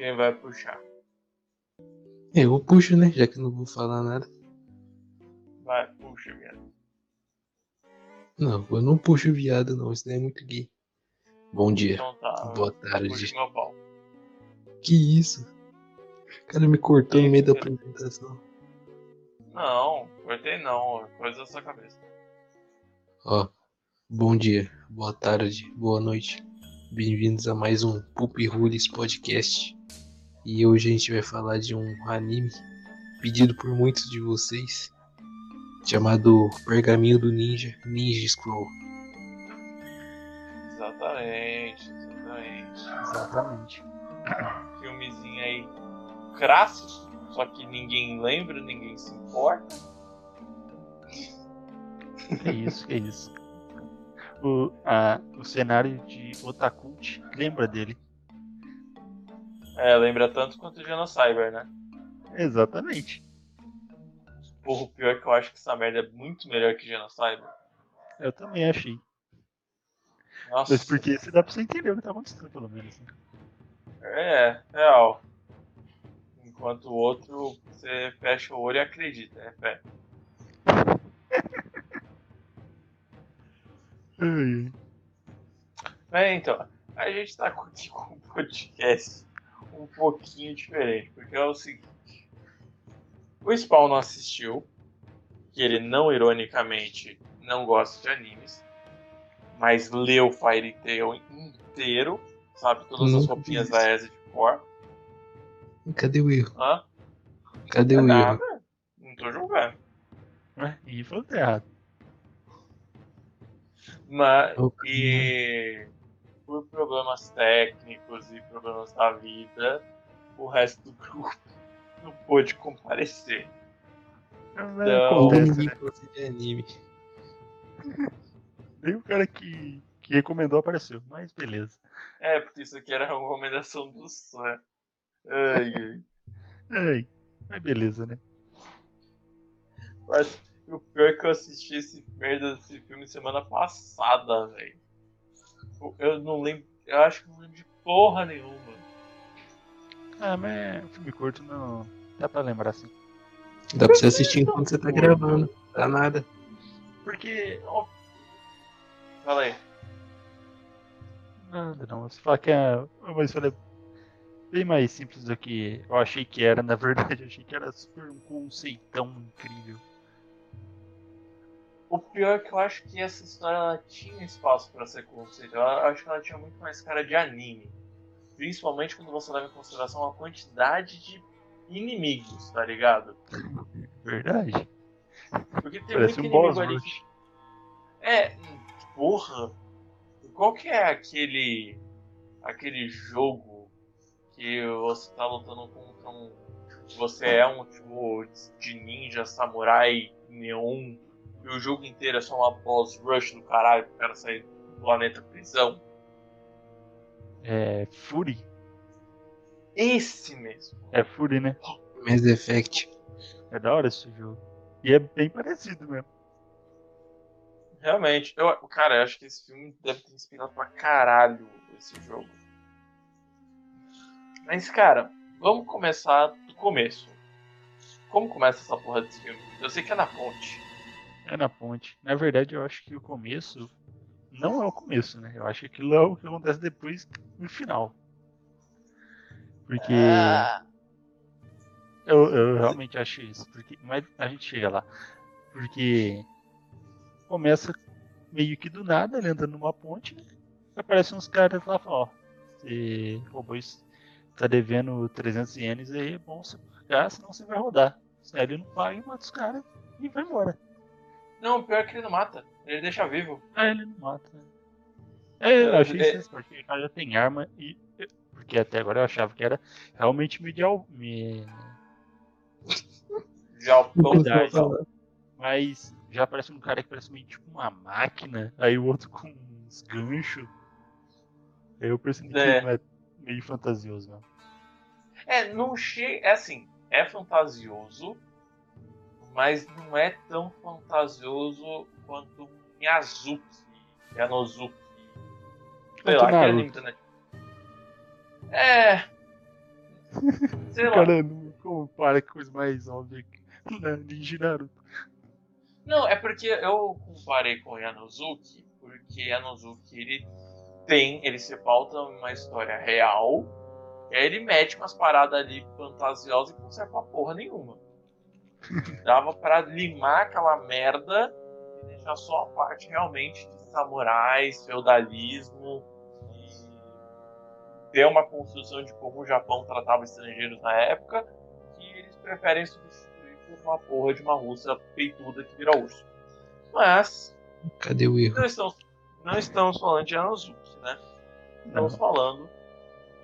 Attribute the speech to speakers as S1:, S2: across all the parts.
S1: Quem vai puxar?
S2: Eu puxo, né? Já que não vou falar nada.
S1: Vai, puxa, viado.
S2: Não, eu não puxo viado, não. Isso não é muito gay. Bom dia.
S1: Então tá.
S2: Boa tarde. Que isso? O cara me cortou no meio da apresentação.
S1: Não, cortei não. é Coisa da sua cabeça.
S2: Ó, bom dia, boa tarde, boa noite. Bem-vindos a mais um Pup Rules Podcast. E hoje a gente vai falar de um anime pedido por muitos de vocês, chamado Pergaminho do Ninja, Ninja Scroll.
S1: Exatamente, exatamente.
S3: Exatamente.
S1: Filmezinho aí clássico, só que ninguém lembra, ninguém se importa.
S3: É isso, é isso. O, a, o cenário de Otakult lembra dele.
S1: É, lembra tanto quanto o Genocyber, né?
S3: Exatamente.
S1: Porra, o pior é que eu acho que essa merda é muito melhor que Genocyber.
S3: Eu também achei.
S1: Nossa,
S3: Mas porque se dá pra você entender o que tá acontecendo, pelo menos. né?
S1: é, real. Enquanto o outro, você fecha o olho e acredita, é É, então, a gente tá aqui com um podcast um pouquinho diferente, porque é o seguinte: o Spawn não assistiu, que ele não ironicamente não gosta de animes, mas leu Fairy Tail inteiro, sabe? Todas as roupinhas
S2: fiz
S1: da
S2: isso.
S1: Asa de cor.
S2: Cadê o erro?
S1: Hã?
S2: Cadê
S1: É
S2: o erro?
S1: não tô julgando.
S3: ué, e que tá errado.
S1: Mas, e por problemas técnicos e problemas da vida, o resto do grupo não pôde comparecer. Não.
S3: acontece,
S2: Ninguém
S3: né?
S2: de anime.
S3: Nem o cara que, que recomendou apareceu, mas beleza.
S1: É, porque isso aqui era uma recomendação do Sam. Ai, ai.
S3: Ai, mas beleza, né?
S1: Mas o pior é que eu assisti esse merda desse filme semana passada, velho. Eu- não lembro. Eu acho que não lembro de porra nenhuma.
S3: Ah, mas filme curto não dá pra lembrar assim.
S2: Dá pra você assistir enquanto você tá gravando. Dá nada.
S1: Porque. ó, Fala aí.
S3: Nada não. Você fala que é. Mas falei bem mais simples do que eu achei que era, na verdade. Eu achei que era super um conceitão incrível.
S1: O pior é que eu acho que essa história ela tinha espaço pra ser conceitual. Eu acho que ela tinha muito mais cara de anime. Principalmente quando você leva em consideração a quantidade de inimigos, tá ligado?
S3: Verdade.
S1: Porque tem
S3: Parece
S1: muito
S3: um boss
S1: inimigo ali.
S3: rush.
S1: É, porra. Qual que é aquele. aquele jogo que você tá lutando contra um. Você é um tipo de ninja, samurai, neon, e o jogo inteiro é só uma boss rush do caralho pro cara sair do planeta prisão.
S3: É. Fury.
S1: Esse mesmo.
S3: É Fury, né?
S2: Mass Effect.
S3: É da hora esse jogo. E é bem parecido mesmo.
S1: Realmente, eu, cara, eu acho que esse filme deve ter inspirado pra caralho esse jogo. Mas, cara, vamos começar do começo. Como começa essa porra desse filme? Eu sei que é na ponte.
S3: É na ponte. Na verdade, eu acho que o começo não é o começo, né? Eu acho que aquilo é o que acontece depois no final. Porque
S1: Ah,
S3: eu, eu realmente acho isso. Porque, mas a gente chega lá. Porque começa meio que do nada, ele andando numa ponte, aparecem uns caras lá e ó, você roubou isso, tá devendo 300 ienes aí, é bom você pagar, senão você vai rodar. Aí ele não paga e mata os caras e vai embora.
S1: Não, o pior é que ele não mata. Ele deixa vivo.
S3: Ah, ele não mata. né? É, eu achei
S1: É.
S3: isso, porque o cara já tem arma e. Porque até agora eu achava que era realmente medial. Me... Verdade. Mas já parece um cara que parece meio tipo uma máquina, aí o outro com uns ganchos. Aí eu percebi
S1: É.
S3: que é meio fantasioso.
S1: É, não chega. É assim, é fantasioso, mas não é tão fantasioso quanto Miyazuki, Yanozuki. Sei lá, aquele anime da Netflix. É. Sei lá.
S3: Cara, não compara com coisa mais na Ninja Naruto.
S1: Não, é porque eu comparei com o Yanozuki, porque Yanozuki ele tem, ele se pauta uma história real, e aí ele mete umas paradas ali fantasiosas e não serve pra porra nenhuma. Dava pra limar aquela merda e deixar só a parte realmente de samurais, feudalismo e ter uma construção de como o Japão tratava estrangeiros na época que eles preferem substituir por uma porra de uma russa peituda que vira urso. Mas
S2: Cadê o erro?
S1: não estamos, não estamos falando de Anazuki, né? Estamos
S3: Não.
S1: falando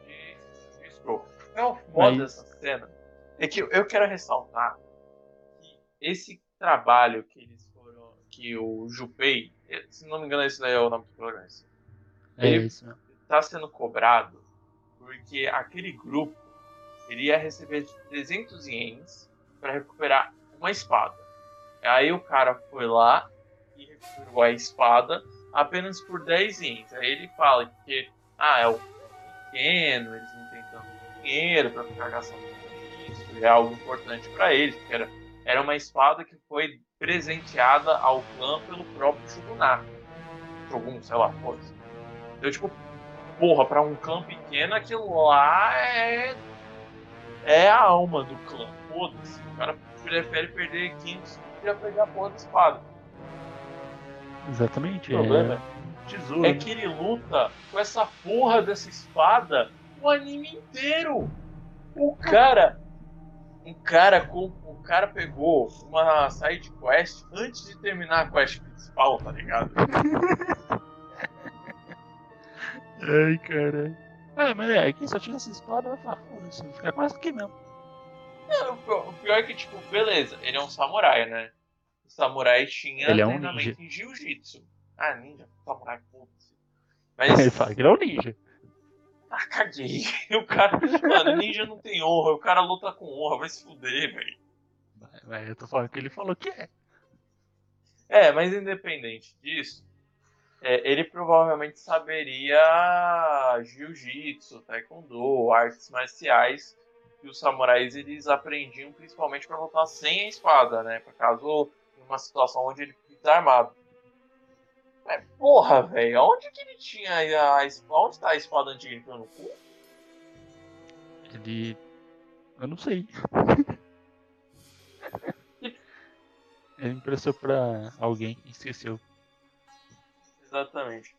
S1: de, de. É o foda
S3: Mas-
S1: dessa cena é que eu- quero ressaltar esse trabalho que eles foram. que o Jupei, se não me engano, esse daí é o nome do programa,
S3: É
S1: Ele-
S3: isso
S1: está sendo cobrado porque aquele grupo iria receber 300 ienes para recuperar uma espada. Aí o cara foi lá e recuperou a espada apenas por 10 ienes. Aí ele fala que ah, é o pequeno, eles não têm tanto dinheiro para ficar gastando com isso, é algo importante para eles, porque era, era uma espada que foi presenteada ao clã pelo próprio Shogunato. Shogun, sei lá, foda-se. Então, tipo, porra, pra um clã pequeno, aquilo lá é. É a alma do clã. Foda-se. O cara prefere perder 500 pra pegar a porra da espada.
S3: Exatamente.
S1: O problema
S3: é tesouro.
S1: é que ele luta com essa porra dessa espada o anime inteiro. O cara. O cara, com, o cara pegou uma side quest antes de terminar a quest principal, tá ligado?
S3: Ai, caralho. É, mas é, quem só tira essa espada vai falar, foda-se, vai ficar quase aqui mesmo.
S1: Não, o pior- o pior é que, tipo, beleza, ele é um samurai, né? O samurai tinha
S3: Ele é um
S1: treinamento em jiu-jitsu. Ah, ninja, samurai, foda-se.
S3: Ele
S1: Mas,
S3: fala que ele é um ninja.
S1: Ah, caguei. O cara, mano, ninja não tem honra, o cara luta com honra, vai se fuder, velho.
S3: Mas- eu tô falando que ele falou que é.
S1: É, mas independente disso, é, ele provavelmente saberia jiu-jitsu, taekwondo, artes marciais que os samurais eles aprendiam principalmente para lutar sem a espada, né? Por caso numa situação onde ele fica desarmado. Mas, porra, velho, onde que ele tinha a? Onde tá a espada antiga? Enfiou no cu?
S3: Ele. Eu não sei. Ele emprestou pra alguém e esqueceu.
S1: Exatamente.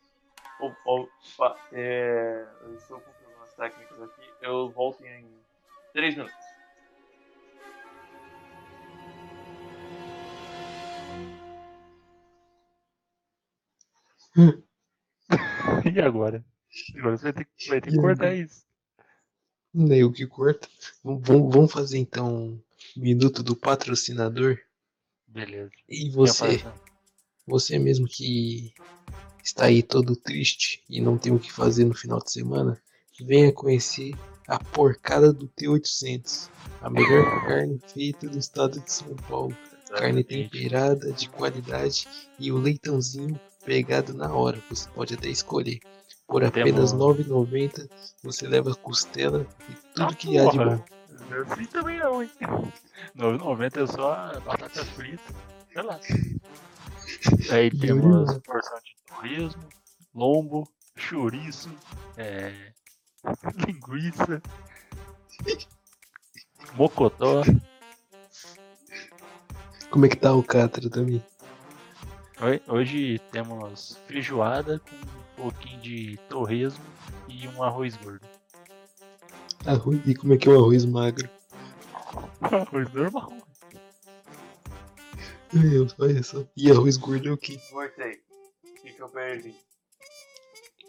S1: Opa, é, eu estou com problemas técnicos aqui. Eu volto em 3 minutos.
S3: E agora? Agora você vai ter, que- vai ter que cortar isso.
S2: Nem o que corta. Vamos- Vamos fazer então um minuto do patrocinador.
S3: Beleza.
S2: E você, você mesmo que está aí todo triste e não tem o que fazer no final de semana, venha conhecer a porcada do T800, a melhor carne feita do estado de São Paulo. Carne temperada, de qualidade e o leitãozinho pegado na hora. Você pode até escolher. Por apenas R$
S3: Temos-
S2: 9,90 você leva costela e tudo
S3: Ah,
S2: que há de
S3: porra.
S2: bom.
S3: Assim também não, hein? 9,90 é só batata frita. Sei lá. Aí temos porção de torresmo, lombo, chouriço, é, linguiça, mocotó.
S2: Como é que tá o Catra também?
S3: Oi- Hoje temos feijoada com um pouquinho de torresmo e um arroz gordo.
S2: Arroz, e como é que é o arroz magro?
S3: Arroz normal.
S2: Meu Deus, olha só. E arroz gordo é o quê?
S1: Voltei. O que, que eu perdi?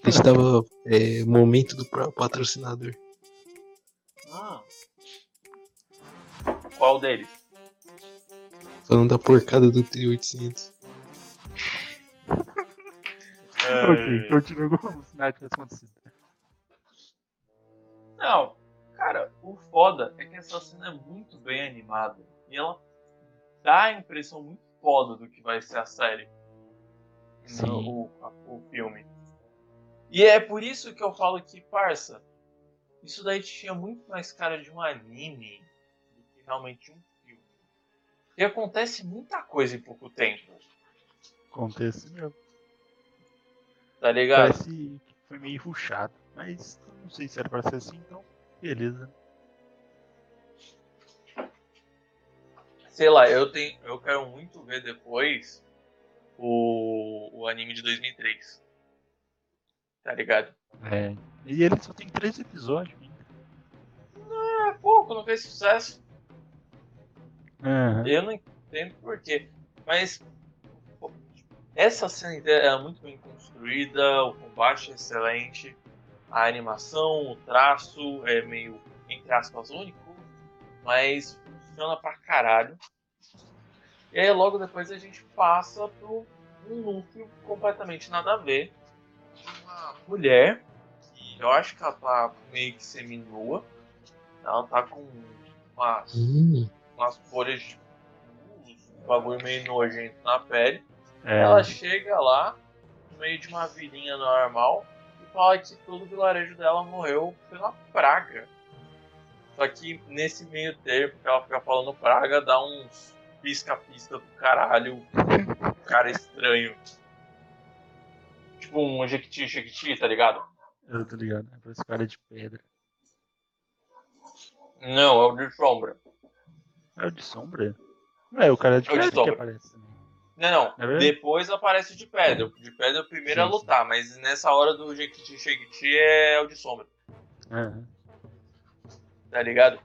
S2: A gente tava. É, momento do patrocinador.
S1: Ah. Qual deles?
S2: Falando da porcada do T800.
S3: Ok, continua como se nada tivesse acontecido.
S1: Não, cara, o foda é que essa cena é muito bem animada. E ela dá a impressão muito foda do que vai ser a série.
S3: Sim.
S1: No, o, a- o filme. E é por isso que eu falo que, parça, isso daí tinha muito mais cara de um anime do que realmente um filme. E acontece muita coisa em pouco tempo.
S3: Acontece mesmo.
S1: Tá ligado?
S3: Parece que foi meio ruchado. Mas não sei se era pra ser assim, então beleza.
S1: Sei lá, eu tenho, eu quero muito ver depois o, o anime de 2003. Tá ligado?
S3: É. E ele só tem três episódios ainda.
S1: É pouco, não fez sucesso.
S3: Aham.
S1: Eu não entendo porquê. Mas essa cena inteira é muito bem construída, o combate é excelente, a animação, o traço é meio, entre aspas, único, mas funciona pra caralho. E aí logo depois a gente passa pro um núcleo completamente nada a ver. Uma mulher, que eu acho que ela tá meio que seminua. Ela tá com umas
S2: Hum,
S1: umas folhas de um bagulho meio nojento na pele.
S3: É,
S1: Ela chega lá, no meio de uma vilinha normal, e fala que todo o vilarejo dela morreu pela praga. Só que nesse meio tempo que ela fica falando praga, dá uns pisca-pisca do caralho, cara estranho. Tipo um jequiti, jequiti, tá ligado?
S3: eu tô ligado. É pra esse cara de pedra.
S1: Não, é o de sombra.
S3: É o de sombra? Não é o cara de
S1: É
S3: pedra que aparece também.
S1: Não, não.
S3: É?
S1: Depois aparece o de pedra. O de pedra é o primeiro a
S3: Sim, sim.
S1: lutar, mas nessa hora do Jequiti Jequiti é o de sombra,
S3: Aham.
S1: tá ligado?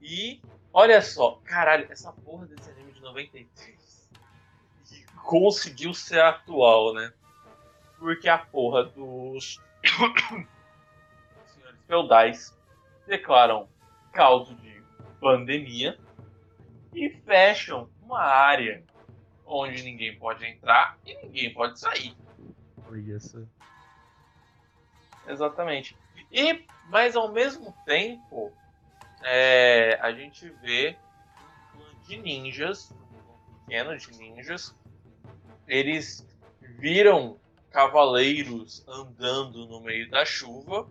S1: E olha só, caralho, essa porra desse anime de 93 que conseguiu ser atual, né? Porque a porra dos senhores feudais declaram caso de pandemia e fecham uma área onde ninguém pode entrar e ninguém pode sair. Exatamente. E, mas ao mesmo tempo, é, a gente vê um clã de ninjas, um pequeno de ninjas, eles viram cavaleiros andando no meio da chuva,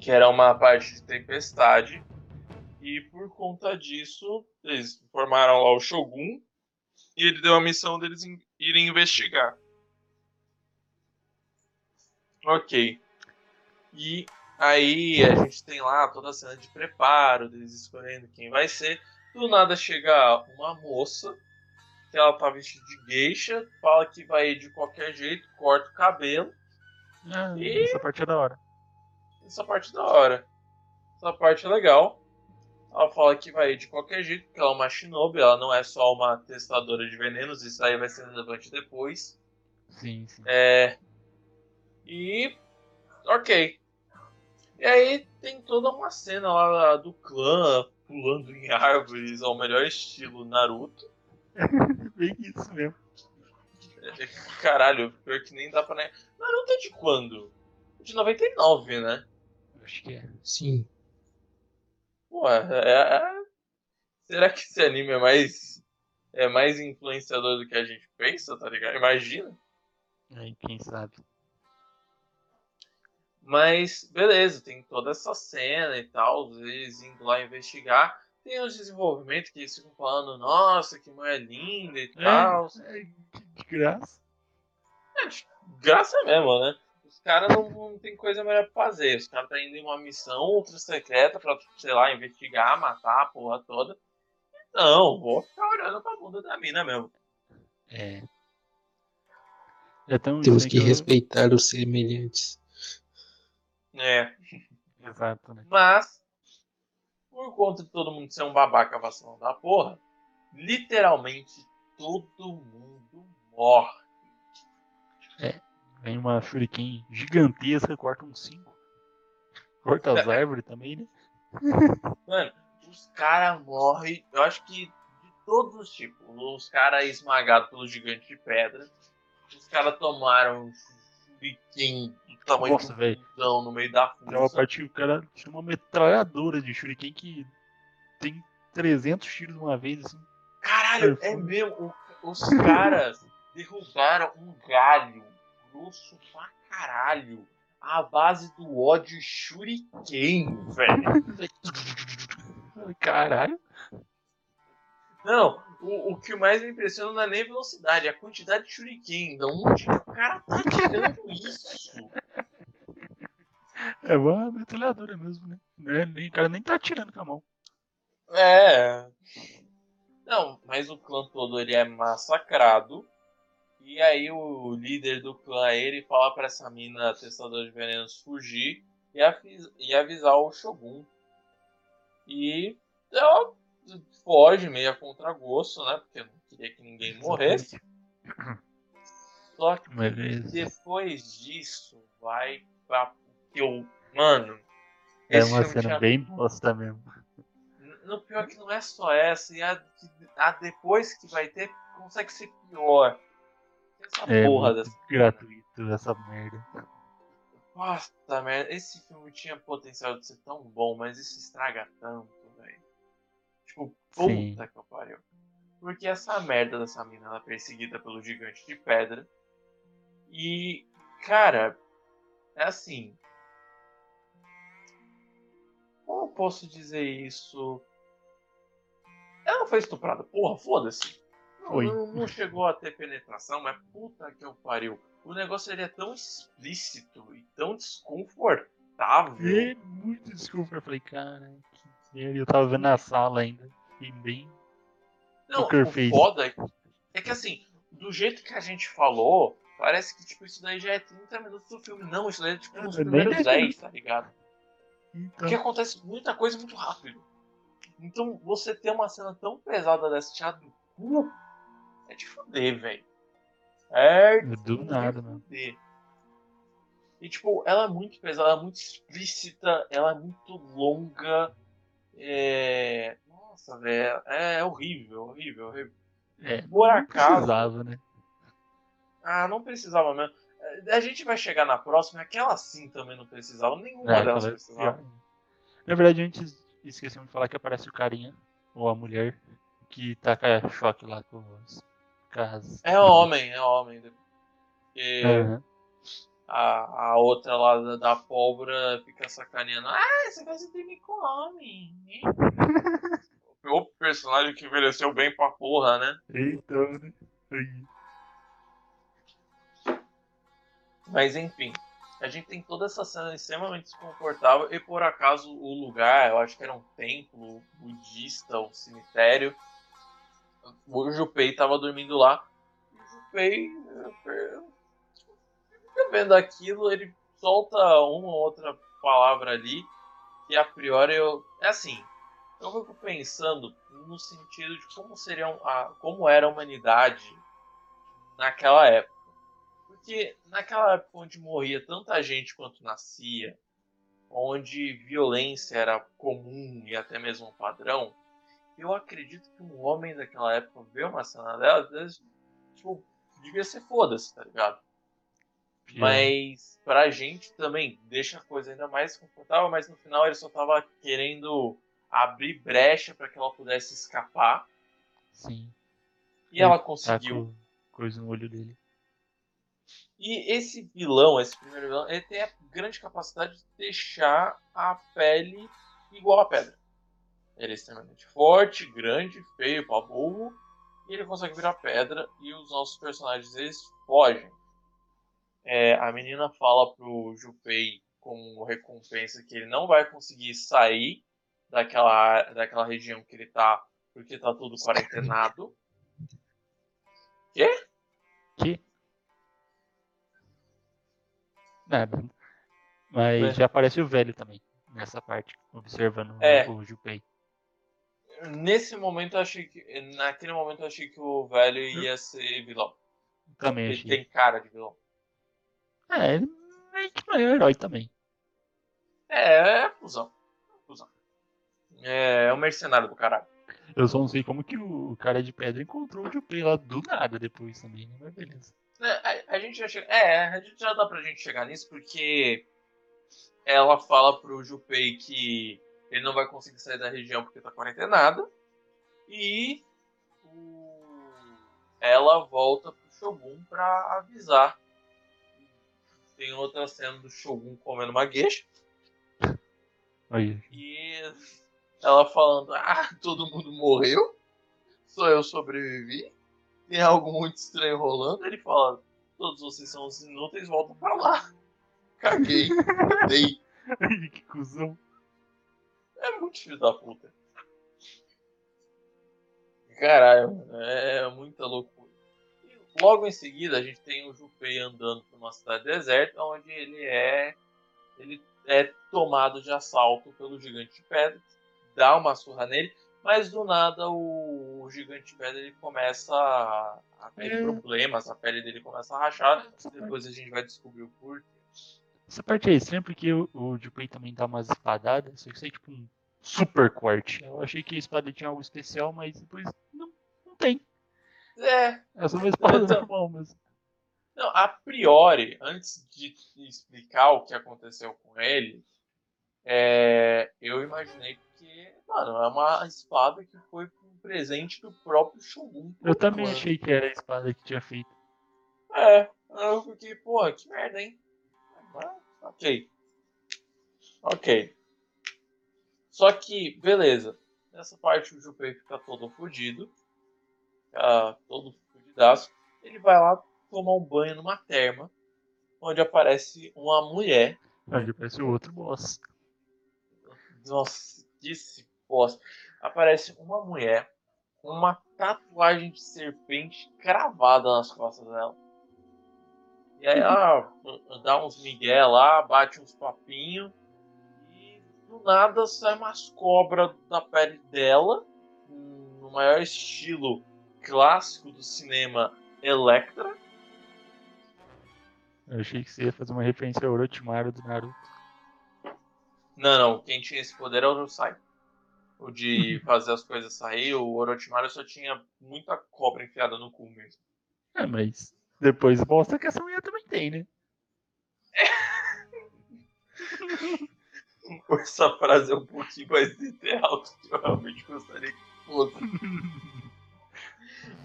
S1: que era uma parte de tempestade, e por conta disso, eles formaram lá o Shogun, e ele deu a missão deles in- irem investigar. Ok. E aí a gente tem lá toda a cena de preparo, deles escolhendo quem vai ser. Do nada chega uma moça, que ela tá vestida de geisha, fala que vai ir de qualquer jeito, corta o cabelo.
S3: Ah,
S1: E-
S3: Essa parte é da hora.
S1: Essa parte é da hora. Essa parte é legal. Ela fala que vai ir de qualquer jeito, porque ela é uma shinobi, ela não é só uma testadora de venenos, isso aí vai ser relevante depois.
S3: Sim, sim.
S1: É. E. Ok. E aí tem toda uma cena lá do clã pulando em árvores ao melhor estilo Naruto.
S3: Bem isso mesmo.
S1: É, Caralho, pior que nem dá pra. Naruto é de quando? De 99, né?
S3: Acho que é.
S2: sim.
S1: Ué, é, é- Será que esse anime é mais. É mais influenciador do que a gente pensa, tá ligado? Imagina.
S3: Aí, quem sabe.
S1: Mas, beleza, tem toda essa cena e tal, eles indo lá investigar. Tem os desenvolvimentos que eles ficam falando, nossa, que mulher linda e tal.
S3: É, é, de graça.
S1: É, de graça mesmo, né? Os caras não, não tem coisa melhor pra fazer. Os caras estão indo em uma missão ultra secreta pra, sei lá, investigar, matar a porra toda. Não, vou ficar olhando pra bunda da mina mesmo.
S3: É. É tão
S2: Temos que
S3: eu-
S2: respeitar os semelhantes.
S1: É.
S3: Exato, né?
S1: Mas, por conta de todo mundo ser um babaca vacilão da porra, literalmente todo mundo morre.
S3: Vem uma shuriken gigantesca, corta uns 5. Corta as árvores também, né?
S1: Mano, os caras morrem. Eu acho que de todos os tipos. Os caras esmagados pelo gigante de pedra. Os caras tomaram um shuriken do tamanho
S3: Nossa,
S1: de um no meio da
S3: Tem uma que o cara tinha uma metralhadora de shuriken que tem 300 tiros de uma vez, assim.
S1: Caralho,
S3: Cara,
S1: é mesmo. Os caras derrubaram um galho grosso pra caralho. à base do ódio shuriken, velho.
S3: Caralho.
S1: Não, o, o que mais me impressiona não é nem a velocidade, é a quantidade de shuriken. Da onde o cara tá tirando isso?
S3: É uma metralhadora mesmo, né? Nem, o cara nem tá atirando com a mão.
S1: É. Não, mas o clã todo ele é massacrado. E aí o líder do clã ele fala pra essa mina testadora de venenos fugir e, e avisar o Shogun. E ela foge meio a contragosto, né? Porque não queria que ninguém morresse. Só que depois disso vai pra. Eu, mano.
S3: É uma cena tinha... bem bosta mesmo.
S1: No pior que não é só essa, e a, a depois que vai ter consegue ser pior.
S3: Essa é porra dessa. Gratuito essa merda.
S1: Nossa, merda. Esse filme tinha potencial de ser tão bom, mas isso estraga tanto, velho. Tipo, puta Sim. que pariu. Porque essa merda dessa mina ela é perseguida pelo gigante de pedra. E, cara, é assim. Como eu posso dizer isso? Ela foi estuprada, porra, foda-se. Não, não, não, chegou a ter penetração, mas puta que eu pariu. O negócio ele é tão explícito e tão desconfortável.
S3: É muito desconfortável. Eu falei, cara, que merda. Eu tava vendo na sala ainda. Fiquei bem.
S1: Não, o foda é, é que assim, do jeito que a gente falou, parece que tipo, isso daí já é 30 minutos do filme. Não, isso daí é tipo nos primeiros 10, tá ligado? Então... Porque acontece muita coisa muito rápido. Então você ter uma cena tão pesada dessa do cu é de foder, velho. É de
S3: do nada, mano.
S1: E tipo, ela é muito pesada, ela é muito explícita, ela é muito longa. É... Nossa, velho, é horrível, horrível, horrível.
S3: É, Por acaso. Precisava, né?
S1: Ah, não precisava mesmo. A gente vai chegar na próxima, aquela sim também não precisava, nenhuma é, delas precisava.
S3: Na verdade, a gente esquecemos de falar que aparece o carinha, ou a mulher, que taca choque lá com os caras.
S1: É homem, é homem. Porque uhum. a, a outra lá da, da, pólvora fica sacaneando. Ah, você vai se dormir com homem. o personagem que envelheceu bem pra porra, né?
S3: Então, né?
S1: Mas enfim. A gente tem toda essa cena extremamente desconfortável e por acaso o lugar, eu acho que era um templo budista, um cemitério. O Jupei tava dormindo lá. O Jupei, vendo aquilo, ele solta uma ou outra palavra ali que a priori eu. É assim, eu fico pensando no sentido de como seria a, como era a humanidade naquela época. Porque naquela época onde morria tanta gente quanto nascia, onde violência era comum e até mesmo um padrão, eu acredito que um homem daquela época ver uma cena dela, às vezes, tipo, devia ser foda-se, tá ligado? Pior. Mas pra gente também deixa a coisa ainda mais confortável, mas no final ele só tava querendo abrir brecha para que ela pudesse escapar.
S3: Sim.
S1: E ela conseguiu. Tá
S3: coisa no olho dele.
S1: E esse vilão, esse primeiro vilão, ele tem a grande capacidade de deixar a pele igual a pedra. Ele é extremamente forte, grande, feio, pra burro. E ele consegue virar pedra e os nossos personagens eles fogem. É, a menina fala pro Jupei como recompensa que ele não vai conseguir sair daquela, daquela região que ele tá, porque tá tudo quarentenado. Quê?
S3: Que? Nada. Mas é. já aparece o velho também, nessa parte, observando é. o Jupei.
S1: Nesse momento eu achei que. Naquele momento eu achei que o velho ia ser vilão.
S3: Também
S1: ele
S3: achei.
S1: tem cara de vilão.
S3: É, ele meio que não é herói também.
S1: É, é fusão. fusão. É, é um mercenário do caralho.
S3: Eu só não sei como que o cara de pedra encontrou o Jupei lá do nada depois também, né? Mas beleza.
S1: É, a, a, gente já chega. É, a gente já dá pra gente chegar nisso porque ela fala pro Jupei que ele não vai conseguir sair da região porque tá quarentenada. E ela volta pro Shogun pra avisar tem outra cena do Shogun comendo uma gueixa.
S3: Aí.
S1: E ela falando, ah, todo mundo morreu, só eu sobrevivi, tem algo muito estranho rolando. Ele fala, todos vocês são os inúteis, voltam pra lá. Caguei, dei.
S3: que cuzão.
S1: É muito filho da puta. Caralho, mano, é muita loucura. E logo em seguida a gente tem o Junpei andando por uma cidade deserta, onde ele é ele é tomado de assalto pelo gigante de pedra, dá uma surra nele, mas do nada o, o gigante de pedra ele começa a, a ter
S3: É.
S1: problemas, a pele dele começa a rachar, depois a gente vai descobrir o porquê.
S3: Essa parte é estranha porque o, o Junpei também dá umas espadadas, só que isso é tipo um super corte. Eu achei que a espada tinha algo especial, mas depois não, não tem.
S1: É,
S3: É só uma espada
S1: Então-
S3: normal mesmo.
S1: Não, a priori, antes de explicar o que aconteceu com ele, é, eu imaginei que, mano, é uma espada que foi um presente do próprio Shogun.
S3: Eu também achei que era a espada que tinha feito.
S1: É, eu fiquei, pô, que merda, hein? Ok. Ok. Só que, beleza. Nessa parte o Junpei fica todo fudido. Fica todo fudidaço. Ele vai lá tomar um banho numa terma. Onde aparece uma mulher.
S3: Aí parece o outro boss.
S1: Nossa, que se bosta. Aparece uma mulher com uma tatuagem de serpente cravada nas costas dela. E aí ela dá uns migué lá, bate uns papinhos. E do nada sai umas cobras da pele dela. No maior estilo clássico do cinema Electra.
S3: Eu achei que você ia fazer uma referência ao Orochimaru do Naruto.
S1: Não, não. Quem tinha esse poder era o Sai. O de fazer as coisas sair. O Orochimaru só tinha muita cobra enfiada no cu mesmo.
S3: É, mas depois mostra que essa mulher também tem, né?
S1: Essa frase é um pouquinho mais literal do que eu realmente gostaria que fosse.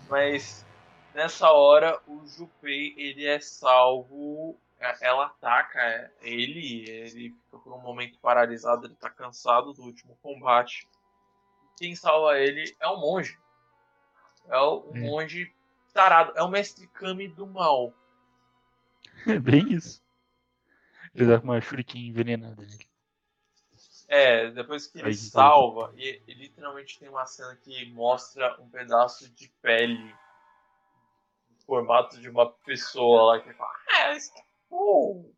S1: Mas nessa hora o Junpei ele é salvo. é- Ela ataca ele, ele fica por um momento paralisado, ele tá cansado do último combate. Quem salva ele é o monge. É o
S3: É.
S1: monge tarado, é o mestre Kami do mal.
S3: É bem isso. Ele dá com uma shuriken envenenada nele.
S1: É, depois que ele
S3: Aí, que
S1: salva, e, e literalmente tem uma cena que mostra um pedaço de pele no formato de uma pessoa lá que fala, ah, é bom."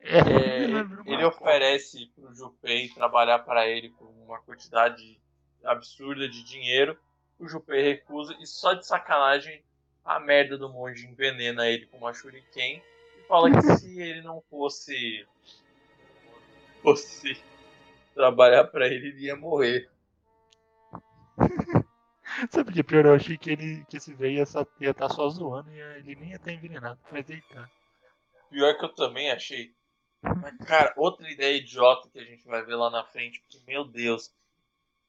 S3: É,
S1: É,
S3: uma
S1: ele oferece pro Junpei trabalhar para ele por uma quantidade absurda de dinheiro. O Junpei recusa e só de sacanagem a merda do monge envenena ele com uma shuriken e fala que se ele não fosse fosse trabalhar para ele, ele ia morrer.
S3: Sabe o que é pior? Eu achei que, ele, que esse velho ia estar só zoando e ele nem ia estar envenenado. Mas tá.
S1: Pior que eu também achei. Mas, cara, outra ideia idiota que a gente vai ver lá na frente, porque, meu Deus.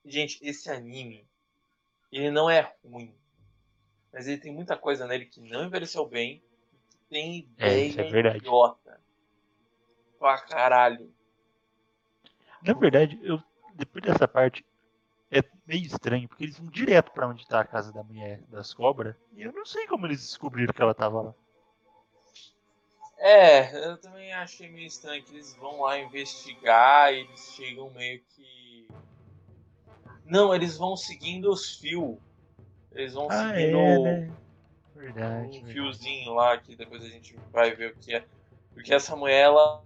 S1: Gente, esse anime, ele não é ruim. Mas ele tem muita coisa nele que não envelheceu bem. Tem
S3: É,
S1: ideia
S3: isso é verdade.
S1: idiota. Pra caralho.
S3: Na verdade, eu, depois dessa parte, é meio estranho, porque eles vão direto pra onde tá a casa da mulher das cobras. E eu não sei como eles descobriram que ela tava lá.
S1: É, eu também achei meio estranho que eles vão lá investigar e eles chegam meio que. Não, eles vão seguindo os fios. Eles vão
S3: Ah,
S1: seguindo
S3: é, né? Verdade.
S1: um fiozinho lá que depois a gente vai ver o que é. Porque essa mulher, ela,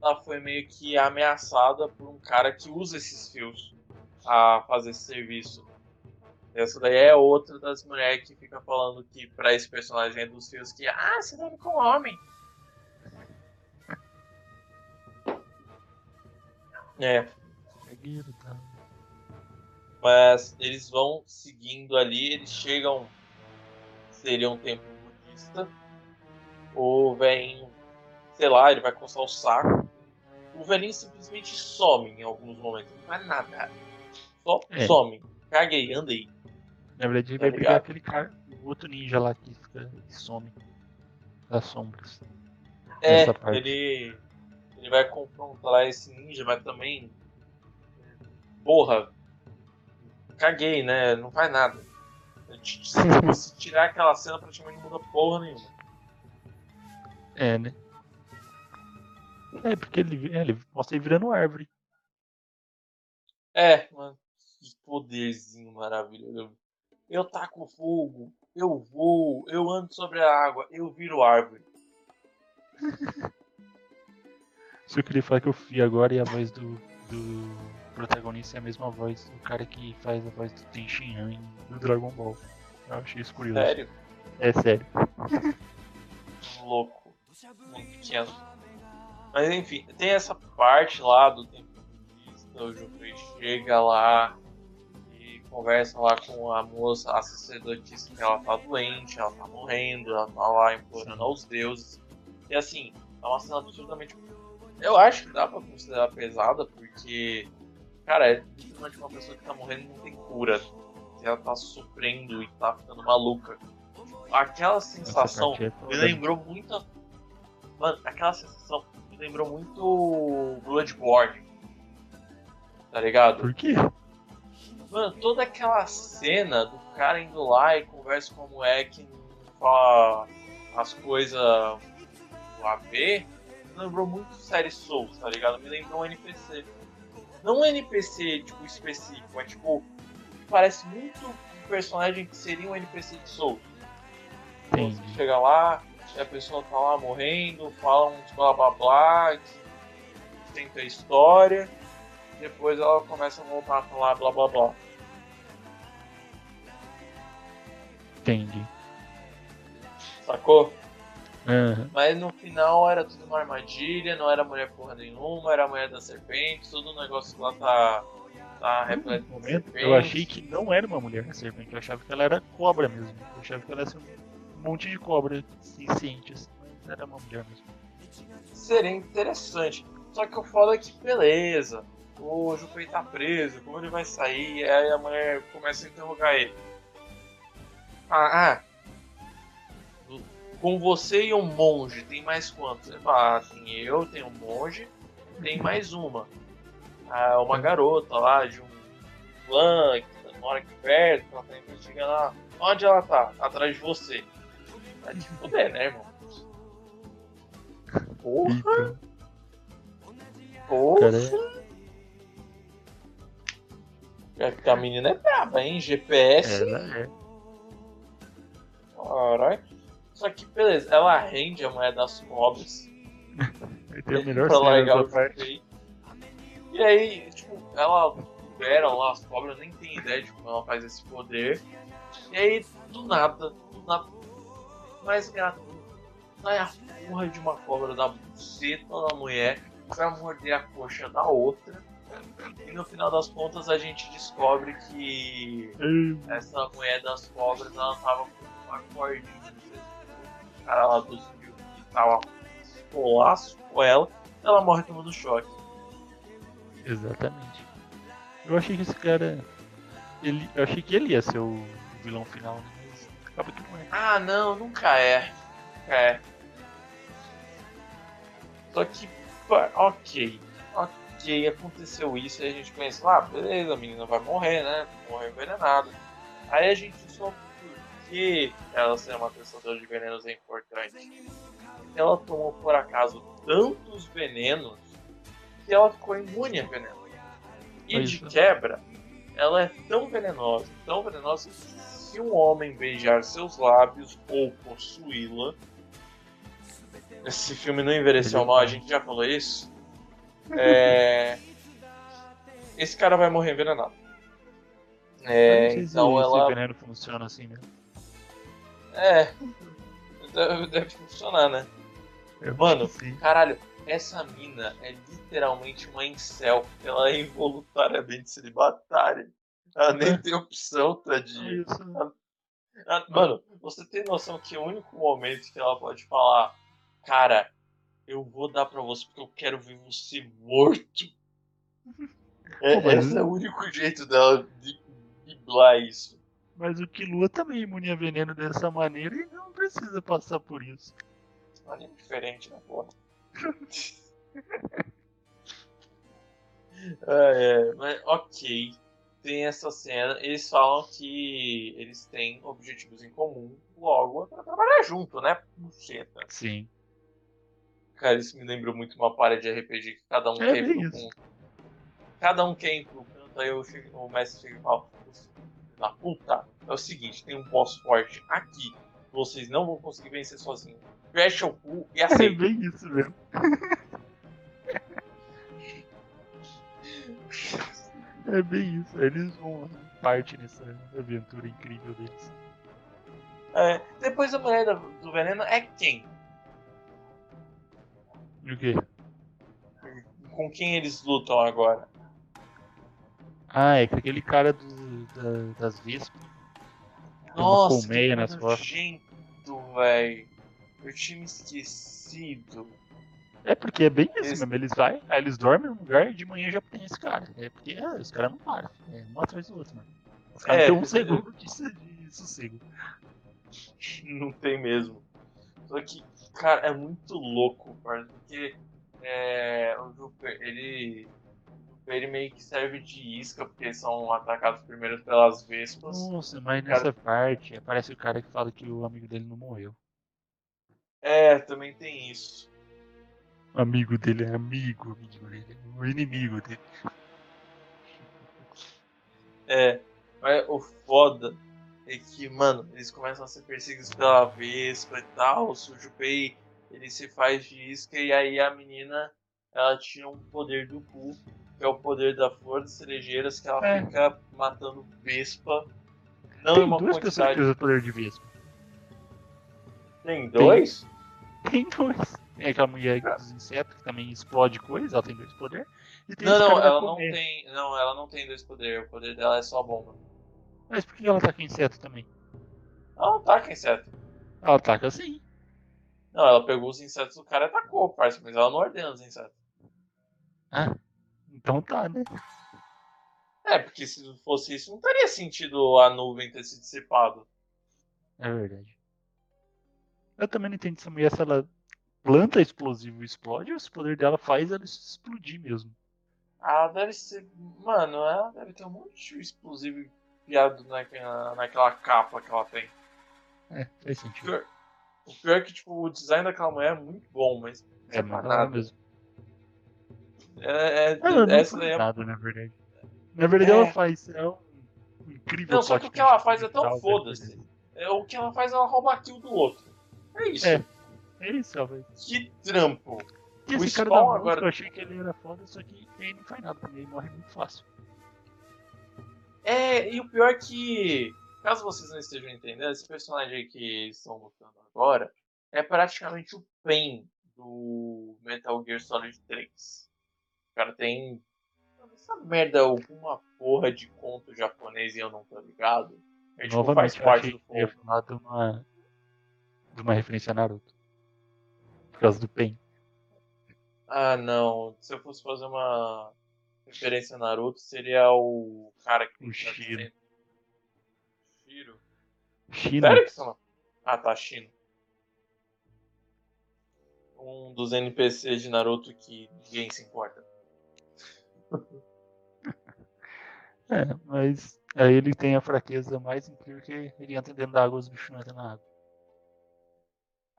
S1: ela foi meio que ameaçada por um cara que usa esses fios a fazer esse serviço. Essa daí é outra das mulheres que fica falando que pra esse personagem dos fios que, ah, você dorme com homem. É,
S3: tá.
S1: Mas eles vão seguindo ali, eles chegam. Seria um templo budista. O velhinho, sei lá, ele vai coçar o saco. O velhinho simplesmente some em alguns momentos, não faz nada. Só
S3: É.
S1: some. Caguei, andei.
S3: Na verdade, ele
S1: Tá
S3: vai pegar
S1: ligado?
S3: aquele cara, o outro ninja lá que fica que some das sombras.
S1: É, ele. Ele vai confrontar esse ninja, mas também. Porra. Caguei, né? Não faz nada. Se tirar aquela cena, praticamente não muda porra nenhuma.
S3: É, né? É, porque ele, é, ele mostra ele virando árvore.
S1: É, mano. Que poderzinho maravilhoso. Eu taco fogo, eu voo, eu ando sobre a água, eu viro árvore.
S3: Só que ele fala que eu fui agora e a voz do, do protagonista é a mesma voz do cara que faz a voz do Ten Han do Dragon Ball. Eu achei isso curioso.
S1: Sério?
S3: É sério.
S1: louco, muito pequeno. Mas enfim, tem essa parte lá do tempo o Junpei chega lá e conversa lá com a moça, a sacerdotisa que ela tá doente, ela tá morrendo, ela tá lá implorando aos deuses. E assim, é uma cena absurdamente. Eu acho que dá pra considerar pesada, porque, cara, é simplesmente uma pessoa que tá morrendo e não tem cura. Ela tá sofrendo e tá ficando maluca. Aquela sensação
S3: é
S1: me lembrou muito. Mano, aquela sensação me lembrou muito Bloodborne. Tá ligado?
S3: Por quê?
S1: Mano, toda aquela cena do cara indo lá e conversa com a mulher que não fala as coisas do AB, me lembrou muito série Souls, tá ligado? Me lembrou um NPC. Não um NPC, tipo, específico, mas tipo, parece muito um personagem que seria um NPC de Souls. Você
S3: Entendi.
S1: chega lá, a pessoa tá lá morrendo, fala uns blá blá blá, tenta a história, depois ela começa a voltar a falar blá blá blá.
S3: Entendi.
S1: Sacou?
S3: Aham.
S1: Mas no final era tudo uma armadilha, não era mulher porra nenhuma, era a mulher da serpente, todo o negócio lá tá, tá repleto
S3: No
S1: de
S3: momento,
S1: serpente.
S3: eu achei que não era uma mulher a serpente, eu achava que ela era cobra mesmo. Eu achava que ela ia ser um monte de cobra cientes. Mas era uma mulher mesmo.
S1: Seria interessante. Só que o foda é que, beleza, o Junpei tá preso, como ele vai sair? Aí a mulher começa a interrogar ele. Ah, ah, com você e um monge, tem mais quantos? Ele fala, ah, tem eu, tem um monge, tem mais uma. Ah, uma garota lá de um clã que mora aqui perto, ela tá investigando lá. Onde ela tá? Atrás de você. Vai te fuder, né, irmão? Porra, porra.
S3: cara,
S1: É que a menina é braba, hein? GPS.
S3: ela é.
S1: Caralho. Só que, beleza, ela rende a mulher das cobras.
S3: Ter a melhor
S1: largar
S3: da
S1: o
S3: parte.
S1: E aí, tipo, ela libera lá as cobras, nem tem ideia de como ela faz esse poder. E aí, do nada, do nada, mais gratuito, sai a porra de uma cobra da buceta da mulher pra morder a coxa da outra. E no final das contas a gente descobre que essa mulher das cobras, ela tava com uma cordinha, cara lá dos mil que tava polaço com ela, ela morre tomando choque.
S3: Exatamente. Eu achei que esse cara. Ele, eu achei que ele ia ser o vilão final, né? mas acaba que não é.
S1: Ah, não, nunca é. Nunca é. Só que, ok, ok, aconteceu isso e a gente pensa, ah, beleza, a menina vai morrer, né? Morreu envenenada. Aí a gente por que ela ser uma caçadora de venenos é importante. Ela tomou por acaso tantos venenos que ela ficou imune a veneno. E
S3: Pois
S1: de
S3: é.
S1: quebra, ela é tão venenosa, tão venenosa que se um homem beijar seus lábios ou possuí-la. Esse filme não envelheceu mal, a gente já falou isso. É, Esse cara vai morrer envenenado. É, então ela.
S3: veneno funciona assim mesmo.
S1: É. Deve, deve funcionar, né?
S3: Eu
S1: Mano. Caralho, essa mina é literalmente uma incel. Ela é involuntariamente celibatária. Ela nem tem opção, tadinha.
S3: Isso.
S1: Ah, Mano, você tem noção que o único momento que ela pode falar, cara, eu vou dar pra você porque eu quero ver você morto. É,
S3: Pô, mas-
S1: Esse é o único jeito dela de driblar isso.
S3: Mas o Killua também é imune a veneno dessa maneira e não precisa passar por isso.
S1: Um anime diferente, né, porra? ah, é, mas ok. Tem essa cena. Eles falam que eles têm objetivos em comum, logo é pra trabalhar junto, né? Buceta.
S3: Sim.
S1: Cara, isso me lembrou muito uma parada de RPG que cada um
S3: É
S1: quer pro
S3: isso.
S1: canto. Cada um quer ir pro canto, aí eu chego- o mestre chega e fala: Na puta, é o seguinte, tem um boss forte aqui. Vocês não vão conseguir vencer sozinhos. Fecha o cu e
S3: É
S1: aceita.
S3: bem isso mesmo. É bem isso. Eles vão parte nessa aventura incrível deles.
S1: É, depois a mulher do, do veneno é quem?
S3: E o quê?
S1: Com quem eles lutam agora?
S3: Ah, é aquele cara do, da- das Vespas. Tem uma
S1: Nossa,
S3: colmeia nas costas.
S1: nojento, velho. Eu tinha esquecido.
S3: É porque é bem isso
S1: Esse-
S3: mesmo. Eles vai, aí eles dormem no lugar e de manhã já tem esse cara. É porque é, os caras não param. É um atrás do outro, mano. Os caras
S1: É,
S3: têm um segundo de, de sossego.
S1: Não tem mesmo. Só que, cara, é muito louco, porque é, o Júpiter, ele. Ele meio que serve de isca, porque eles são atacados primeiro pelas vespas.
S3: Nossa, mas
S1: Cara-
S3: nessa parte aparece o cara que fala que o amigo dele não morreu.
S1: É, também tem isso.
S3: O amigo dele é amigo, amigo dele. O inimigo dele.
S1: É, mas o foda é que, mano, eles começam a ser perseguidos pela Vespa e tal. O Sujupei, ele se faz de isca e aí a menina, ela tira um poder do cu, é o poder da flor das cerejeiras, que ela
S3: É.
S1: fica matando Vespa. Não em
S3: Tem
S1: uma
S3: duas pessoas
S1: quantidade.
S3: que usam poder de vespa.
S1: Tem dois?
S3: Tem dois. Tem aquela mulher dos insetos que também explode coisa, ela tem dois poderes. Tem
S1: Não, não, ela não
S3: colmeia.
S1: tem. Não, ela não tem dois poderes. O poder dela é só bomba.
S3: Mas por que ela taca inseto também?
S1: Ela não taca inseto.
S3: Ela taca assim.
S1: Não, ela pegou os insetos do cara e atacou, parça, mas ela não ordena os insetos.
S3: Ah, então tá, né?
S1: É, porque se fosse isso, não teria sentido a nuvem ter se dissipado.
S3: É verdade. Eu também não entendo essa mulher se ela planta explosivo e explode ou se o poder dela faz ela explodir mesmo.
S1: Ela deve ser. Mano, ela deve ter um monte de explosivo enfiado naquela, naquela capa que ela tem.
S3: É, faz
S1: O
S3: sentido.
S1: pior, o pior é que, tipo, o design daquela mulher é muito bom, mas.
S3: É, mas ela
S1: nada.
S3: mesmo.
S1: É, é-
S3: Ela não
S1: essa é.
S3: nada, na verdade. Na verdade,
S1: É.
S3: ela faz. É um incrível
S1: Não, só que o que ela faz é tão foda-se. É, o que ela faz é ela rouba a kill do outro. É isso.
S3: É. É isso, faz.
S1: Que trampo.
S3: E
S1: O
S3: esse cara
S1: Spawn
S3: da música,
S1: agora-
S3: eu achei que ele era foda, só que ele não faz nada também, ele morre muito fácil.
S1: É, e o pior é que, caso vocês não estejam entendendo, esse personagem aí que estão lutando agora é praticamente o Pen do Metal Gear Solid 3. O cara tem. Essa merda é alguma porra de conto japonês e eu não tô ligado. É, tipo, faz
S3: Novamente, eu
S1: parte
S3: achei
S1: do
S3: ia falar de uma, de uma referência a Naruto. Por causa do Pen.
S1: Ah, não. Se eu fosse fazer uma referência a Naruto, seria o cara que.
S3: O Shiro.
S1: Shiro.
S3: China.
S1: Sério que são? Ah, tá, Shino. Um dos NPCs de Naruto que ninguém se importa.
S3: É, mas aí ele tem a fraqueza mais incrível que ele entra dentro da água, os bichos não entram na água.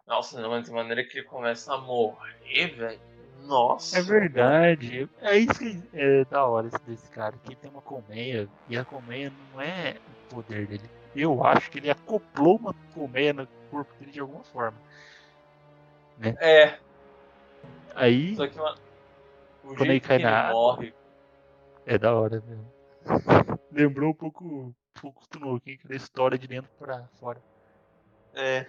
S1: Nossa, mas de maneira que ele começa a morrer, velho. Nossa.
S3: É verdade. É isso que é da hora esse desse cara, que ele tem uma colmeia, e a colmeia não é o poder dele. Eu acho que ele acoplou uma colmeia no corpo dele de alguma forma.
S1: É,
S3: Aí
S1: só que uma... o
S3: Quando ele cai
S1: que
S3: na
S1: ele
S3: água.
S1: morre.
S3: É da hora mesmo. Lembrou um pouco, um pouco do que da história de dentro pra fora.
S1: É.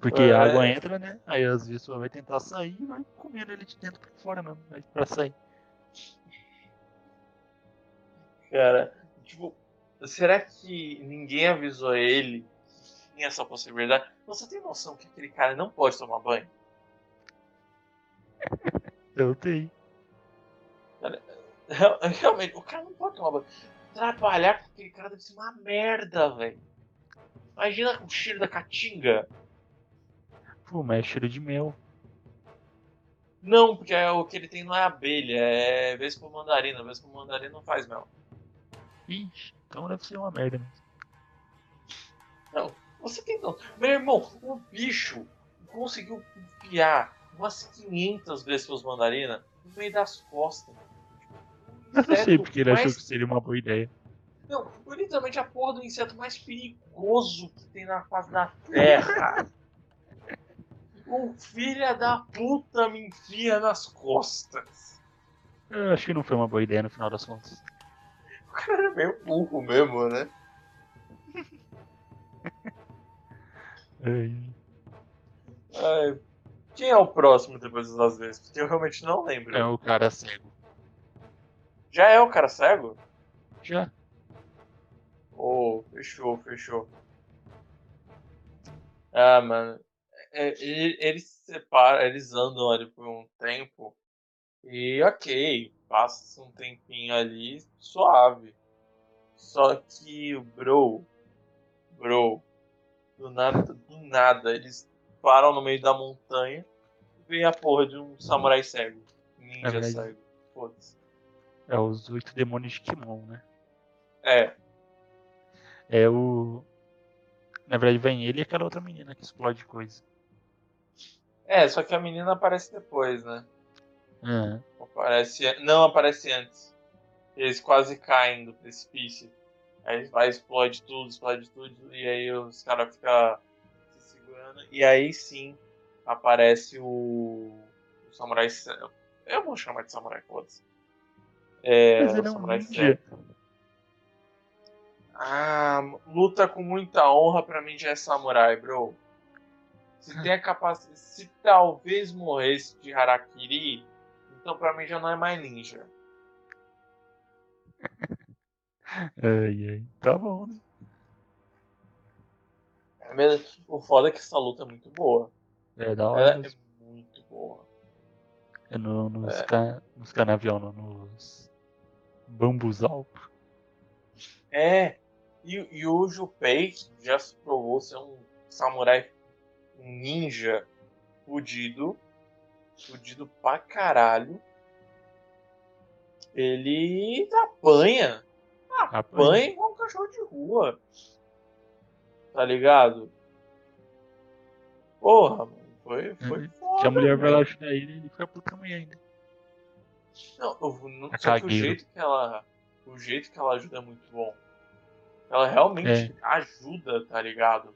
S3: Porque
S1: É.
S3: a água entra, né? Aí às vezes você vai tentar sair e vai comendo ele de dentro pra fora mesmo, vai pra sair.
S1: Cara, tipo, será que ninguém avisou ele que tinha essa possibilidade? Você tem noção que aquele cara não pode tomar banho?
S3: Eu tenho.
S1: Real- Realmente, o cara não pode. Trabalhar com aquele cara deve ser uma merda, velho. Imagina o cheiro da caatinga.
S3: Pô, mas é cheiro de mel.
S1: Não, porque é, o que ele tem não é abelha, é vespa mandarina. Vespa mandarina não faz mel.
S3: Ixi, então deve ser uma merda mesmo.
S1: Não, você tem não. Meu irmão, o bicho conseguiu enfiar umas 500 vespas mandarina no meio das costas.
S3: Eu não sei porque ele achou
S1: mais-
S3: que seria uma boa ideia.
S1: Não, foi literalmente a porra do inseto mais perigoso que tem na face da Terra. o filho da puta me enfia nas costas.
S3: Eu acho que não foi uma boa ideia no final das contas.
S1: O cara era meio burro mesmo, né?
S3: Ai,
S1: Ai, quem é o próximo depois das vespas? Porque eu realmente não lembro.
S3: É o cara cego.
S1: Já é o cara cego?
S3: Já.
S1: Oh, fechou, fechou. Ah, mano. É, eles se separam, eles andam ali por um tempo. E ok, passa um tempinho ali suave. Só que o bro, bro, do nada, do nada, eles param no meio da montanha e vem a porra de um samurai cego. Ninja
S3: É
S1: cego. Foda-se.
S3: É os oito demônios de Kimon, né?
S1: É,
S3: É o. Na verdade, vem ele e aquela outra menina que explode coisa.
S1: é, só que a menina aparece depois, né? Aparece, não aparece antes. Eles quase caem do precipício. Aí vai, explode tudo, explode tudo, e aí os caras ficam se segurando. E aí sim aparece o, o samurai. Eu vou chamar de samurai, foda-se. É,
S3: Mas ele é um ninja.
S1: Ah, luta com muita honra pra mim já é samurai, bro. Se tem a capacidade. Se talvez morresse de Harakiri, então pra mim já não é mais ninja.
S3: Ai, ai. Tá bom, né?
S1: É mesmo- O foda é que essa luta é muito boa.
S3: É da hora.
S1: Ela é muito boa.
S3: É no, nos,
S1: É.
S3: ca... nos canavial, não, nos bambuzal.
S1: É, e, e o Junpei já se provou ser um samurai, um ninja fudido, fudido pra caralho. Ele apanha, apanha igual um cachorro de rua. Tá ligado? Porra, mano, foi, foi
S3: Uhum.
S1: foda.
S3: Se a mulher vai lá ajudar ele, ele fica puta mulher ainda.
S1: Não, eu, não
S3: A
S1: só que o jeito que ela. O jeito que ela ajuda é muito bom. Ela realmente ajuda, tá ligado?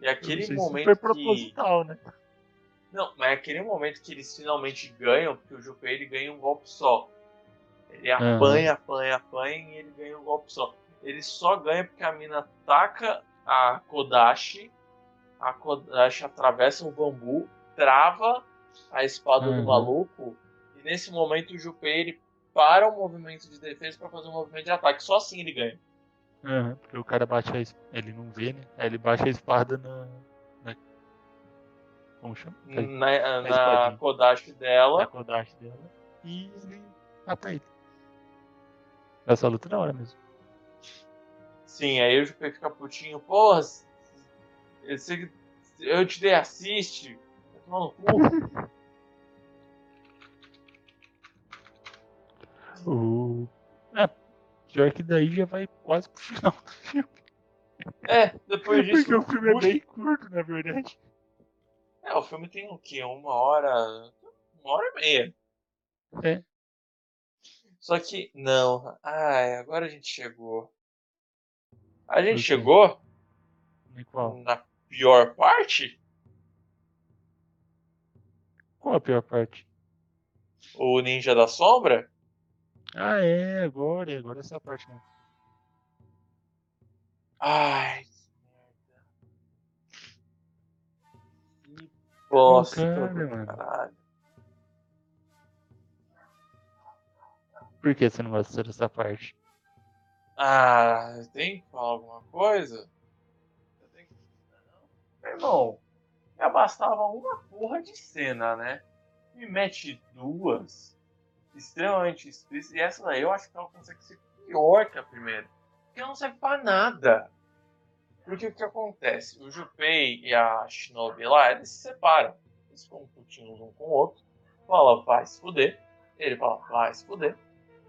S1: E aquele
S3: É. Sei se
S1: momento
S3: foi
S1: que.
S3: proposital, né?
S1: Não, mas é aquele momento que eles finalmente ganham, porque o Junpei ele ganha um golpe só. Ele apanha, apanha, apanha e ele ganha um golpe só. Ele só ganha porque a mina ataca a Kodashi, a Kodashi atravessa o bambu, trava a espada do
S3: Uhum.
S1: maluco, e nesse momento o Junpei ele para o movimento de defesa pra fazer um movimento de ataque. Só assim ele ganha.
S3: Aham, porque o cara bate a Ele não vê, né? Aí ele bate a espada na. na... Como chama?
S1: Na, na. Kodashi dela.
S3: Na Kodashi dela. E ele mata ele. Essa luta é da hora mesmo.
S1: Sim, aí o Junpei fica putinho, porra, eu, sei que- eu te dei assist, cu.
S3: O. É, pior que daí já vai quase pro final do filme.
S1: É, depois disso.
S3: Porque o filme é bem curto, na verdade.
S1: É, o filme tem o quê? Uma hora. Uma hora e meia.
S3: É.
S1: Só que, não. Ai, agora a gente chegou. A gente chegou na pior parte?
S3: Qual a pior parte?
S1: O Ninja da Sombra?
S3: Ah, é, agora, agora essa parte mesmo.
S1: Ai, que merda. Que bosta,
S3: cara, mano.
S1: caralho.
S3: Por que você não gostou dessa parte?
S1: Ah, tem que falar alguma coisa? Eu tenho que- Meu irmão, já bastava uma porra de cena, né? Me mete duas, extremamente explícitas, e essa daí eu acho que ela consegue ser pior que a primeira. Porque ela não serve pra nada. Porque o que acontece? O Junpei e a Shinobi lá, eles se separam. Eles ficam putinhos um com o outro. Fala, vai se fuder. Ele fala, vai se fuder.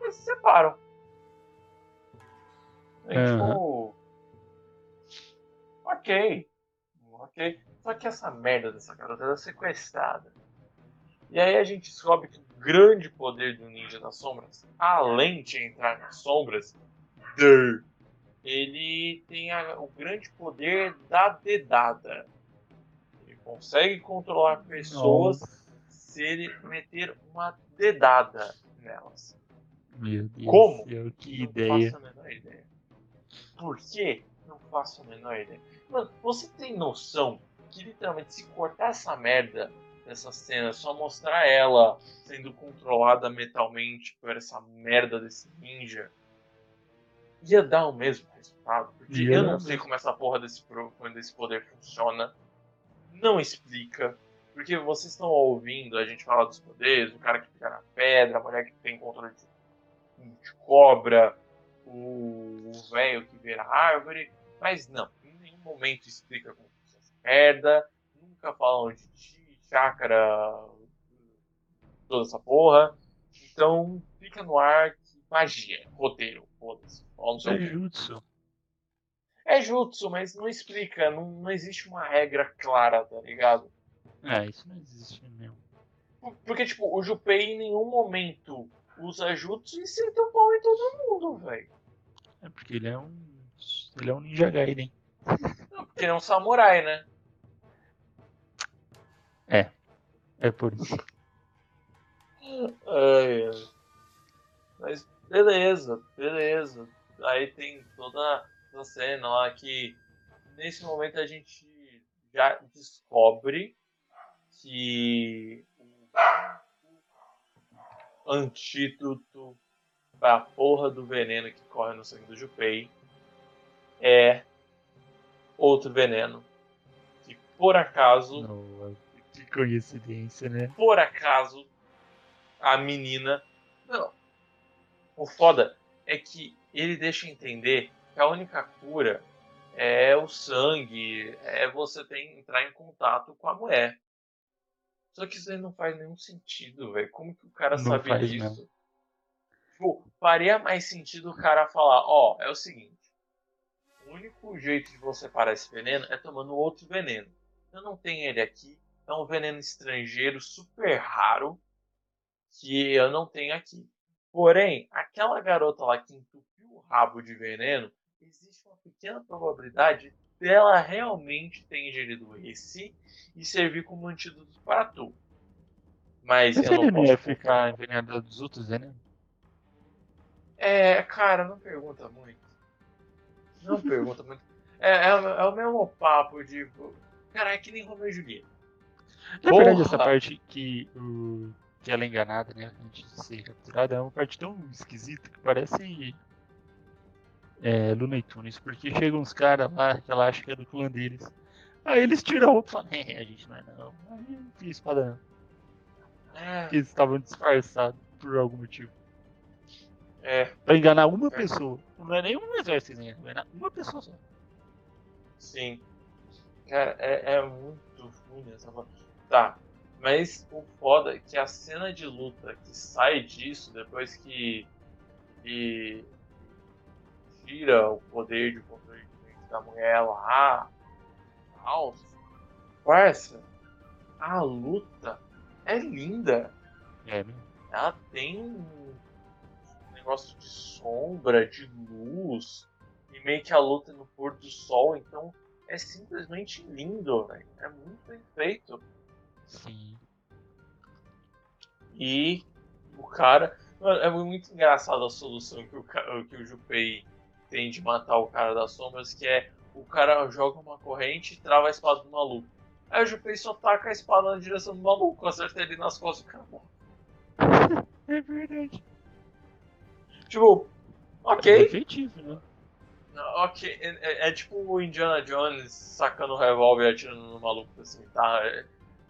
S1: Eles se separam. E, tipo. Ok. Ok. Só que essa merda dessa garota era sequestrada. E aí a gente descobre que o grande poder do Ninja das Sombras, além de entrar nas sombras, ele tem a, o grande poder da dedada. Ele consegue controlar pessoas Nossa. se ele meter uma dedada nelas.
S3: Meu Deus
S1: Como?
S3: Céu, que
S1: não
S3: ideia.
S1: faço a menor ideia. Por quê? Não faço a menor ideia. Mano, você tem noção que literalmente se cortar essa merda dessa cena, só mostrar ela sendo controlada mentalmente por essa merda desse ninja, ia dar o mesmo resultado. Porque
S3: Ia
S1: eu não sei como essa porra desse, desse poder funciona. Não explica. Porque vocês estão ouvindo a gente falar dos poderes, o cara que fica na pedra, a mulher que tem controle de, de cobra, o velho que vira árvore, mas não, em nenhum momento explica como funciona essa merda, nunca falam de chi, chakra, toda essa porra. Então fica no ar que magia, roteiro, foda-se.
S3: É jutsu.
S1: É jutsu, mas não explica, não, não existe uma regra clara, tá ligado?
S3: É, isso não existe mesmo.
S1: Porque, tipo, o Junpei em nenhum momento usa jutsu e senta o pau em todo mundo, velho.
S3: É porque ele é um. Ele é um Ninja Gaiden.
S1: Não, Porque ele é um samurai, né?
S3: É por isso.
S1: Ai. Mas beleza, beleza. Aí tem toda a cena lá que nesse momento a gente já descobre que o antídoto pra porra do veneno que corre no sangue do Jupei é outro veneno que por acaso
S3: Não, coincidência, né?
S1: por acaso a menina. Não. O foda é que ele deixa entender que a única cura é o sangue, é você ter, entrar em contato com a mulher. Só que isso aí não faz nenhum sentido, velho. Como que o cara
S3: Não
S1: sabe
S3: faz
S1: disso?
S3: mesmo.
S1: Tipo, faria mais sentido o cara falar, ó, é o seguinte. O único jeito de você parar esse veneno é tomando outro veneno. Eu não tenho ele aqui. É um veneno estrangeiro super raro que eu não tenho aqui. Porém, aquela garota lá que entupiu o rabo de veneno, existe uma pequena probabilidade dela realmente ter ingerido esse e servir como antídoto para tu. Mas,
S3: Mas
S1: eu
S3: ele
S1: não posso
S3: ficar envenenado dos outros venenos?
S1: É, cara, não pergunta muito. Não pergunta muito. É, é, o- é o mesmo papo de. Cara, é que nem Romeu e Julieta.
S3: Na verdade, essa
S1: Porra!
S3: parte que, o, que ela é enganada, né? Antes de ser capturada, é uma parte tão esquisita que parece é, Looney Tunes, porque chegam uns caras lá que ela acha que é do clã deles. Aí eles tiram a roupa e falam, é, a gente não é não. Aí não tem espada não.
S1: É,
S3: Porque eles estavam disfarçados por algum motivo.
S1: é,
S3: Pra enganar uma pessoa. Não é nenhum exército, né? enganar uma pessoa só.
S1: sim. Cara, é, é muito ruim essa parte. Tá, mas o foda é que a cena de luta que sai disso, depois que. que tira o poder de controle da mulher lá. Tal, parça, a luta é linda.
S3: É, né?
S1: ela tem um negócio de sombra, de luz, e meio que a luta no pôr do sol, então é simplesmente lindo, velho. É muito bem feito.
S3: Sim.
S1: E o cara. Mano, é muito engraçado a solução que o, que o Junpei tem de matar o cara das sombras, que é o cara joga uma corrente e trava a espada do maluco. Aí o Junpei só taca a espada na direção do maluco, acerta ele nas costas e morre.
S3: É verdade.
S1: Tipo,
S3: É
S1: ok.
S3: efetivo, né?
S1: Ok, é, é- é tipo o Indiana Jones sacando o revólver e atirando no maluco assim, tá? É,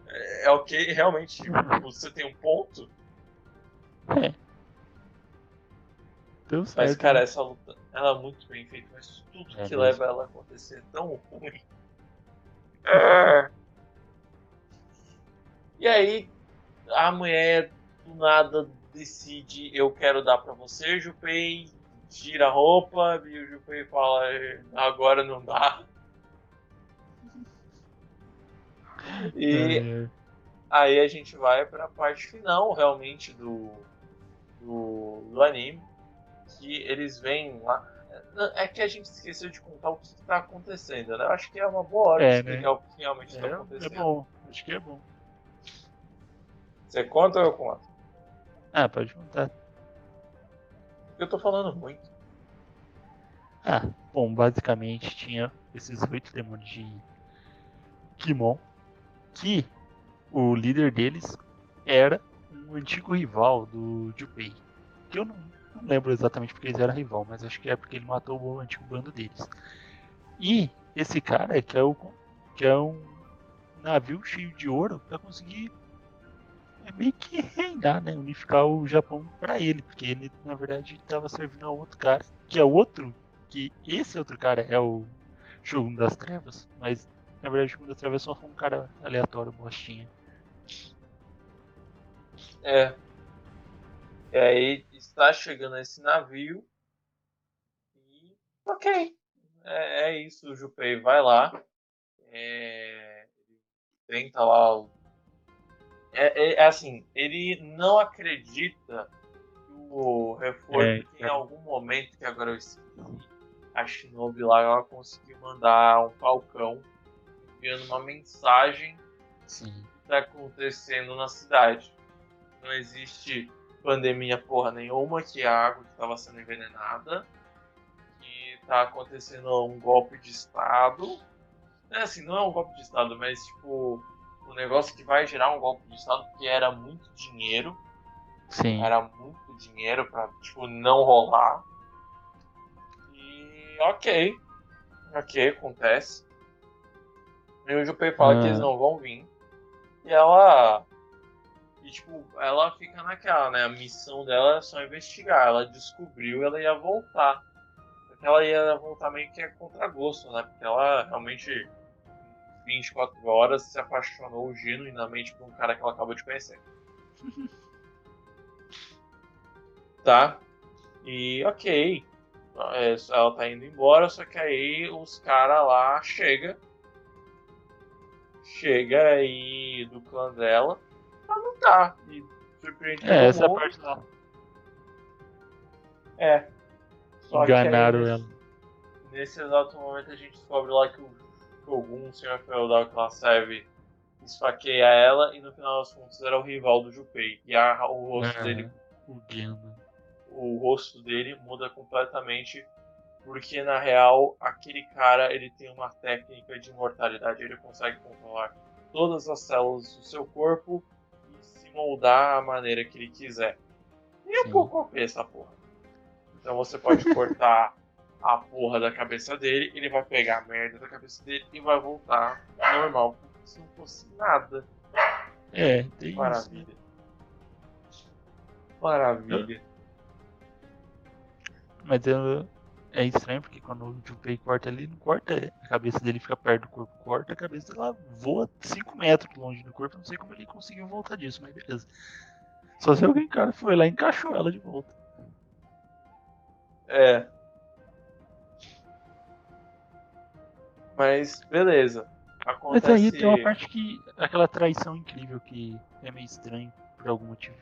S1: é- é ok, realmente, tipo, você tem um ponto.
S3: É. Deu certo.
S1: Mas, cara,
S3: né?
S1: essa luta, ela é muito bem feita, mas tudo
S3: É
S1: que
S3: mesmo.
S1: leva ela a acontecer é tão ruim. É. E aí, a mulher do nada decide, eu quero dar pra você, Jupei, tira a roupa, e o Jupei fala, agora não dá. E
S3: É,
S1: aí a gente vai pra parte final, realmente, do, do, do anime. Que eles vêm lá. É que a gente esqueceu de contar o que está acontecendo, né? Eu acho que é uma boa hora
S3: É,
S1: de explicar o que realmente está
S3: é, é
S1: acontecendo.
S3: bom, acho que é bom.
S1: Você conta ou eu conto?
S3: Ah, pode contar.
S1: Eu tô falando muito.
S3: Ah, bom, basicamente tinha esses oito demônios de Kimon, que o líder deles era um antigo rival do Junpei. Que eu não, não lembro exatamente porque eles eram rival, mas acho que é porque ele matou o antigo bando deles. E esse cara que é, o, que é um navio cheio de ouro para conseguir é meio que reinar, né? Unificar o Japão para ele, porque ele na verdade estava servindo a outro cara, que é outro que esse outro cara é o Shogun das Trevas, mas na verdade o Shogun das Trevas só foi um cara aleatório, bostinha.
S1: É. E aí está chegando esse navio. E. Ok. É, é isso, o Jupei vai lá. É, ele tenta lá. o- É, é- é assim, ele não acredita que o reforço
S3: É,
S1: que em
S3: cara.
S1: algum momento, que agora eu esqueci, a Shinobi lá ela conseguiu mandar um falcão enviando uma mensagem
S3: Sim.
S1: tá acontecendo na cidade. Não existe pandemia porra nenhuma, que a água que estava sendo envenenada, que tá acontecendo um golpe de estado. É assim, não é um golpe de estado, mas tipo, um negócio que vai gerar um golpe de estado, porque era muito dinheiro,
S3: Sim.
S1: era muito dinheiro pra, tipo, não rolar. E ok. Ok, acontece. E o Junpei fala que
S3: Ah.
S1: eles não vão vir. E ela. E tipo, ela fica naquela, né? A missão dela é só investigar. Ela descobriu e ela ia voltar. Porque ela ia voltar meio que a contragosto, né? Porque ela realmente, em 24 horas, se apaixonou genuinamente por um cara que ela acabou de conhecer. tá? E ok. É, Ela tá indo embora, só que aí os caras lá chega. Chega aí do clã dela pra lutar. E surpreende
S3: É, essa
S1: mundo.
S3: parte lá.
S1: É. Só aí,
S3: Enganaram
S1: nesse-
S3: ela.
S1: Nesse exato momento a gente descobre lá que o Shogun, o senhor feudal que ela serve, esfaqueia ela e no final das contas era o rival do Junpei. E a, o rosto
S3: Ah.
S1: dele
S3: O
S1: o rosto dele muda completamente porque na real aquele cara ele tem uma técnica de imortalidade, ele consegue controlar todas as células do seu corpo e se moldar à maneira que ele quiser. E é um
S3: Sim.
S1: pouco OP essa porra. Então você pode cortar a porra da cabeça dele, ele vai pegar a merda da cabeça dele e vai voltar normal, como se não fosse nada.
S3: É, tem isso.
S1: Maravilha. Maravilha.
S3: Mas eu- é estranho porque quando o Junpei corta ali, não corta, a cabeça dele fica perto do corpo, corta, a cabeça dela voa 5 metros longe do corpo, não sei como ele conseguiu voltar disso, mas beleza. Só se alguém, cara, foi lá e encaixou ela de volta.
S1: É. Mas beleza. Acontece.
S3: Mas aí tem uma parte que. aquela traição incrível que é meio estranho por algum motivo.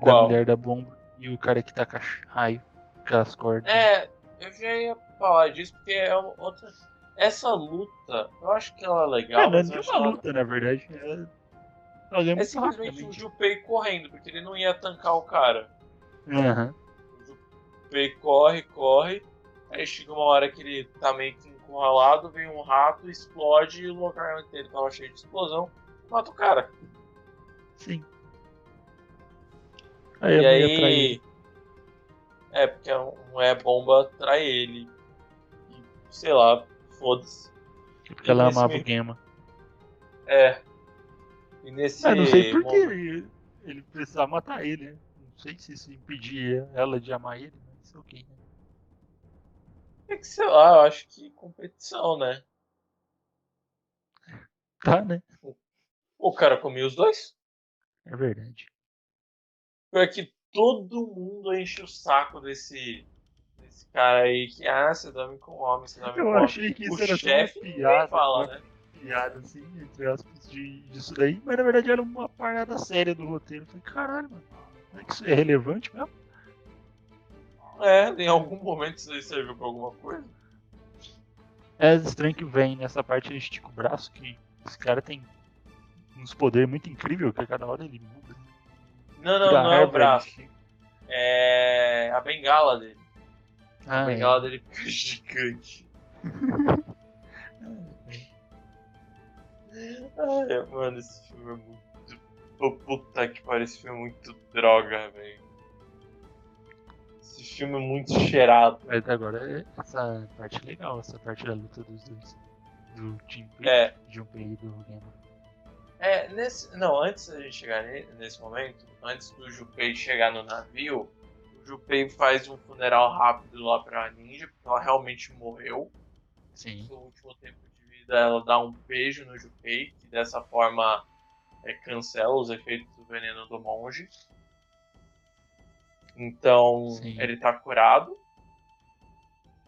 S3: Da
S1: Qual?
S3: mulher da bomba e o cara que tá com raio, aquelas cordas.
S1: É, eu já ia falar disso porque é outra. Essa luta, eu acho que ela é legal.
S3: É, não é uma
S1: ela-
S3: luta, na verdade. É, ela
S1: É simplesmente o. Junpei correndo, porque ele não ia tancar o cara.
S3: Aham.
S1: O Junpei corre, corre. Aí chega uma hora que ele tá meio que encurralado, vem um rato, explode e o lugar ele tava cheio de explosão, mata o cara.
S3: Sim. Aí
S1: e aí. É, porque não é bomba trai ele. E, sei lá, foda-se.
S3: Porque ela amava
S1: meio-
S3: o Gema.
S1: É. E nesse.
S3: Ah, não sei por que ele, ele precisava matar ele, né? Não sei se isso impedia ela de amar ele, mas ok, né?
S1: É que sei lá, eu acho que competição, né?
S3: Tá, né?
S1: O cara comia os dois?
S3: É verdade.
S1: Porque todo mundo enche o saco desse, desse cara aí que, ah, você dorme com homem, você dorme
S3: Eu
S1: com homem.
S3: achei que isso
S1: O
S3: era
S1: chefe
S3: piada,
S1: fala,
S3: uma
S1: né?
S3: piada, assim, entre aspas, de, disso daí, mas na verdade era uma parada séria do roteiro. Eu falei, caralho, mano, será que isso é relevante mesmo?
S1: É, em algum momento isso aí serviu pra alguma coisa.
S3: É estranho que vem nessa parte ele estica o braço, que esse cara tem uns poderes muito incríveis, que a cada hora ele muda.
S1: Não, não,
S3: Tira
S1: não é o braço. É a bengala dele. A
S3: Ah, é.
S1: bengala dele fica gigante. Ai, mano, esse filme é muito. Pô, Puta que pariu, esse filme é muito droga, velho. Esse filme é muito cheirado.
S3: Mas agora é essa parte legal, essa parte da luta dos dois. Do Jim
S1: É,
S3: Junpei e do Gema.
S1: É, nesse. Não, antes da gente chegar ne- nesse momento, antes do Junpei chegar no navio, o Junpei faz um funeral rápido lá pra ninja, porque ela realmente morreu.
S3: Sim.
S1: no último tempo de vida ela dá um beijo no Junpei, que dessa forma é, cancela os efeitos do veneno do monge. Então
S3: Sim.
S1: ele tá curado.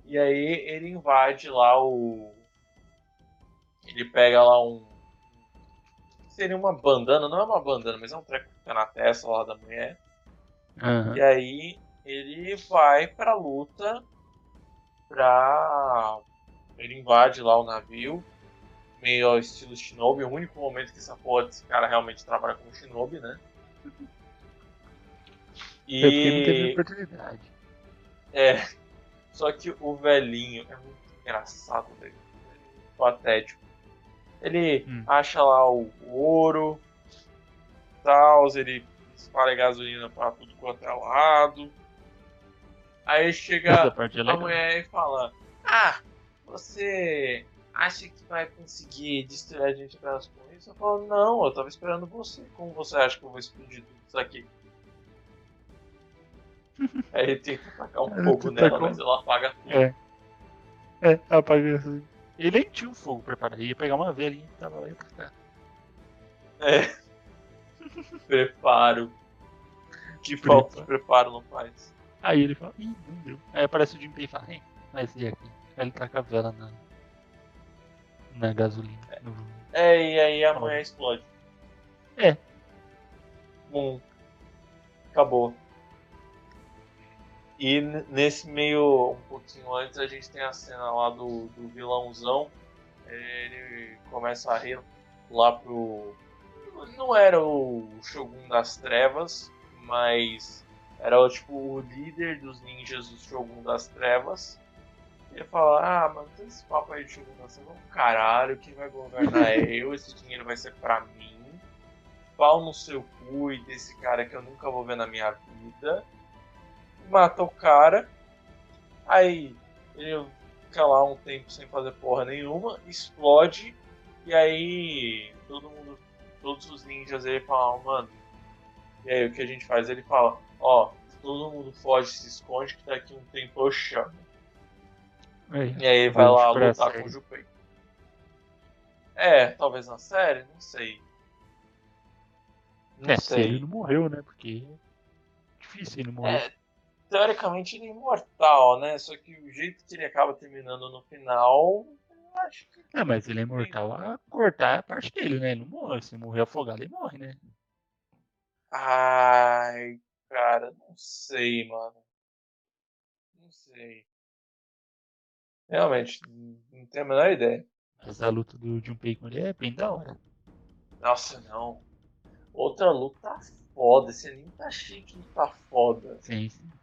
S1: E aí ele invade lá o. Ele pega lá um. Seria uma bandana, não é uma bandana, mas é um treco que fica na testa lá da mulher.
S3: Aham.
S1: E aí ele vai pra luta pra. Ele invade lá o navio, meio ao estilo Shinobi. O único momento que essa porra desse cara realmente trabalha como Shinobi, né?
S3: É porque não teve
S1: E.
S3: oportunidade.
S1: É. Só que o velhinho é muito engraçado, velho. Patético. Ele
S3: Hum.
S1: acha lá o ouro, tal, ele espalha gasolina pra tudo quanto é lado. Aí chega
S3: é
S1: a mulher e fala: Ah, você acha que vai conseguir destruir a gente apenas com isso? Eu falo: Não, eu tava esperando você. Como você acha que eu vou explodir tudo isso aqui? Aí ele tenta tacar um
S3: tenta
S1: nela,
S3: tacar um-
S1: mas ela apaga tudo.
S3: É. É, apaga assim. Ele nem tinha um fogo preparado, ia pegar uma velhinha e tava lá e tacar.
S1: É. Preparo. Que falta de preparo não faz.
S3: Aí ele fala, ih, não deu. Aí aparece o Jinpei e fala, hein, mas e aqui? Aí ele taca a vela na, na gasolina. no-
S1: É, e aí a
S3: Tá
S1: mulher explode.
S3: É.
S1: Bum. Acabou. E nesse meio, um pouquinho antes, a gente tem a cena lá do, do vilãozão. Ele começa a rir lá pro. Não era o Shogun das Trevas, mas era tipo o líder dos ninjas do Shogun das Trevas. Ele fala, ah, tem esse papo aí de Shogun das Trevas, é um caralho, quem vai governar é eu, esse dinheiro vai ser pra mim. Pau no seu cu e desse cara que eu nunca vou ver na minha vida. Mata o cara. Aí ele fica lá um tempo sem fazer porra nenhuma, explode, e aí todo mundo, todos os ninjas ele falam, mano, e aí o que a gente faz? Ele fala, ó, todo mundo foge, se esconde, que daqui um tempo eu chamo.
S3: Aí,
S1: E aí vai lá lutar com o Junpei. É, talvez na série, não sei. Não
S3: é, se ele
S1: sei.
S3: não morreu, né? Porque é difícil ele morrer.
S1: É, teoricamente ele é imortal, né? Só que o jeito que ele acaba terminando no final, eu acho que.
S3: É, mas ele é imortal a cortar a parte dele, né? Ele não morre. Se morrer afogado, ele morre, né?
S1: Ai, cara, não sei, mano. Não sei. Realmente, não tenho a menor ideia.
S3: Mas a luta do Junpei com ele é bem da hora.
S1: Nossa, não. Outra luta foda. Esse anime tá chique, tá foda.
S3: Sim, sim.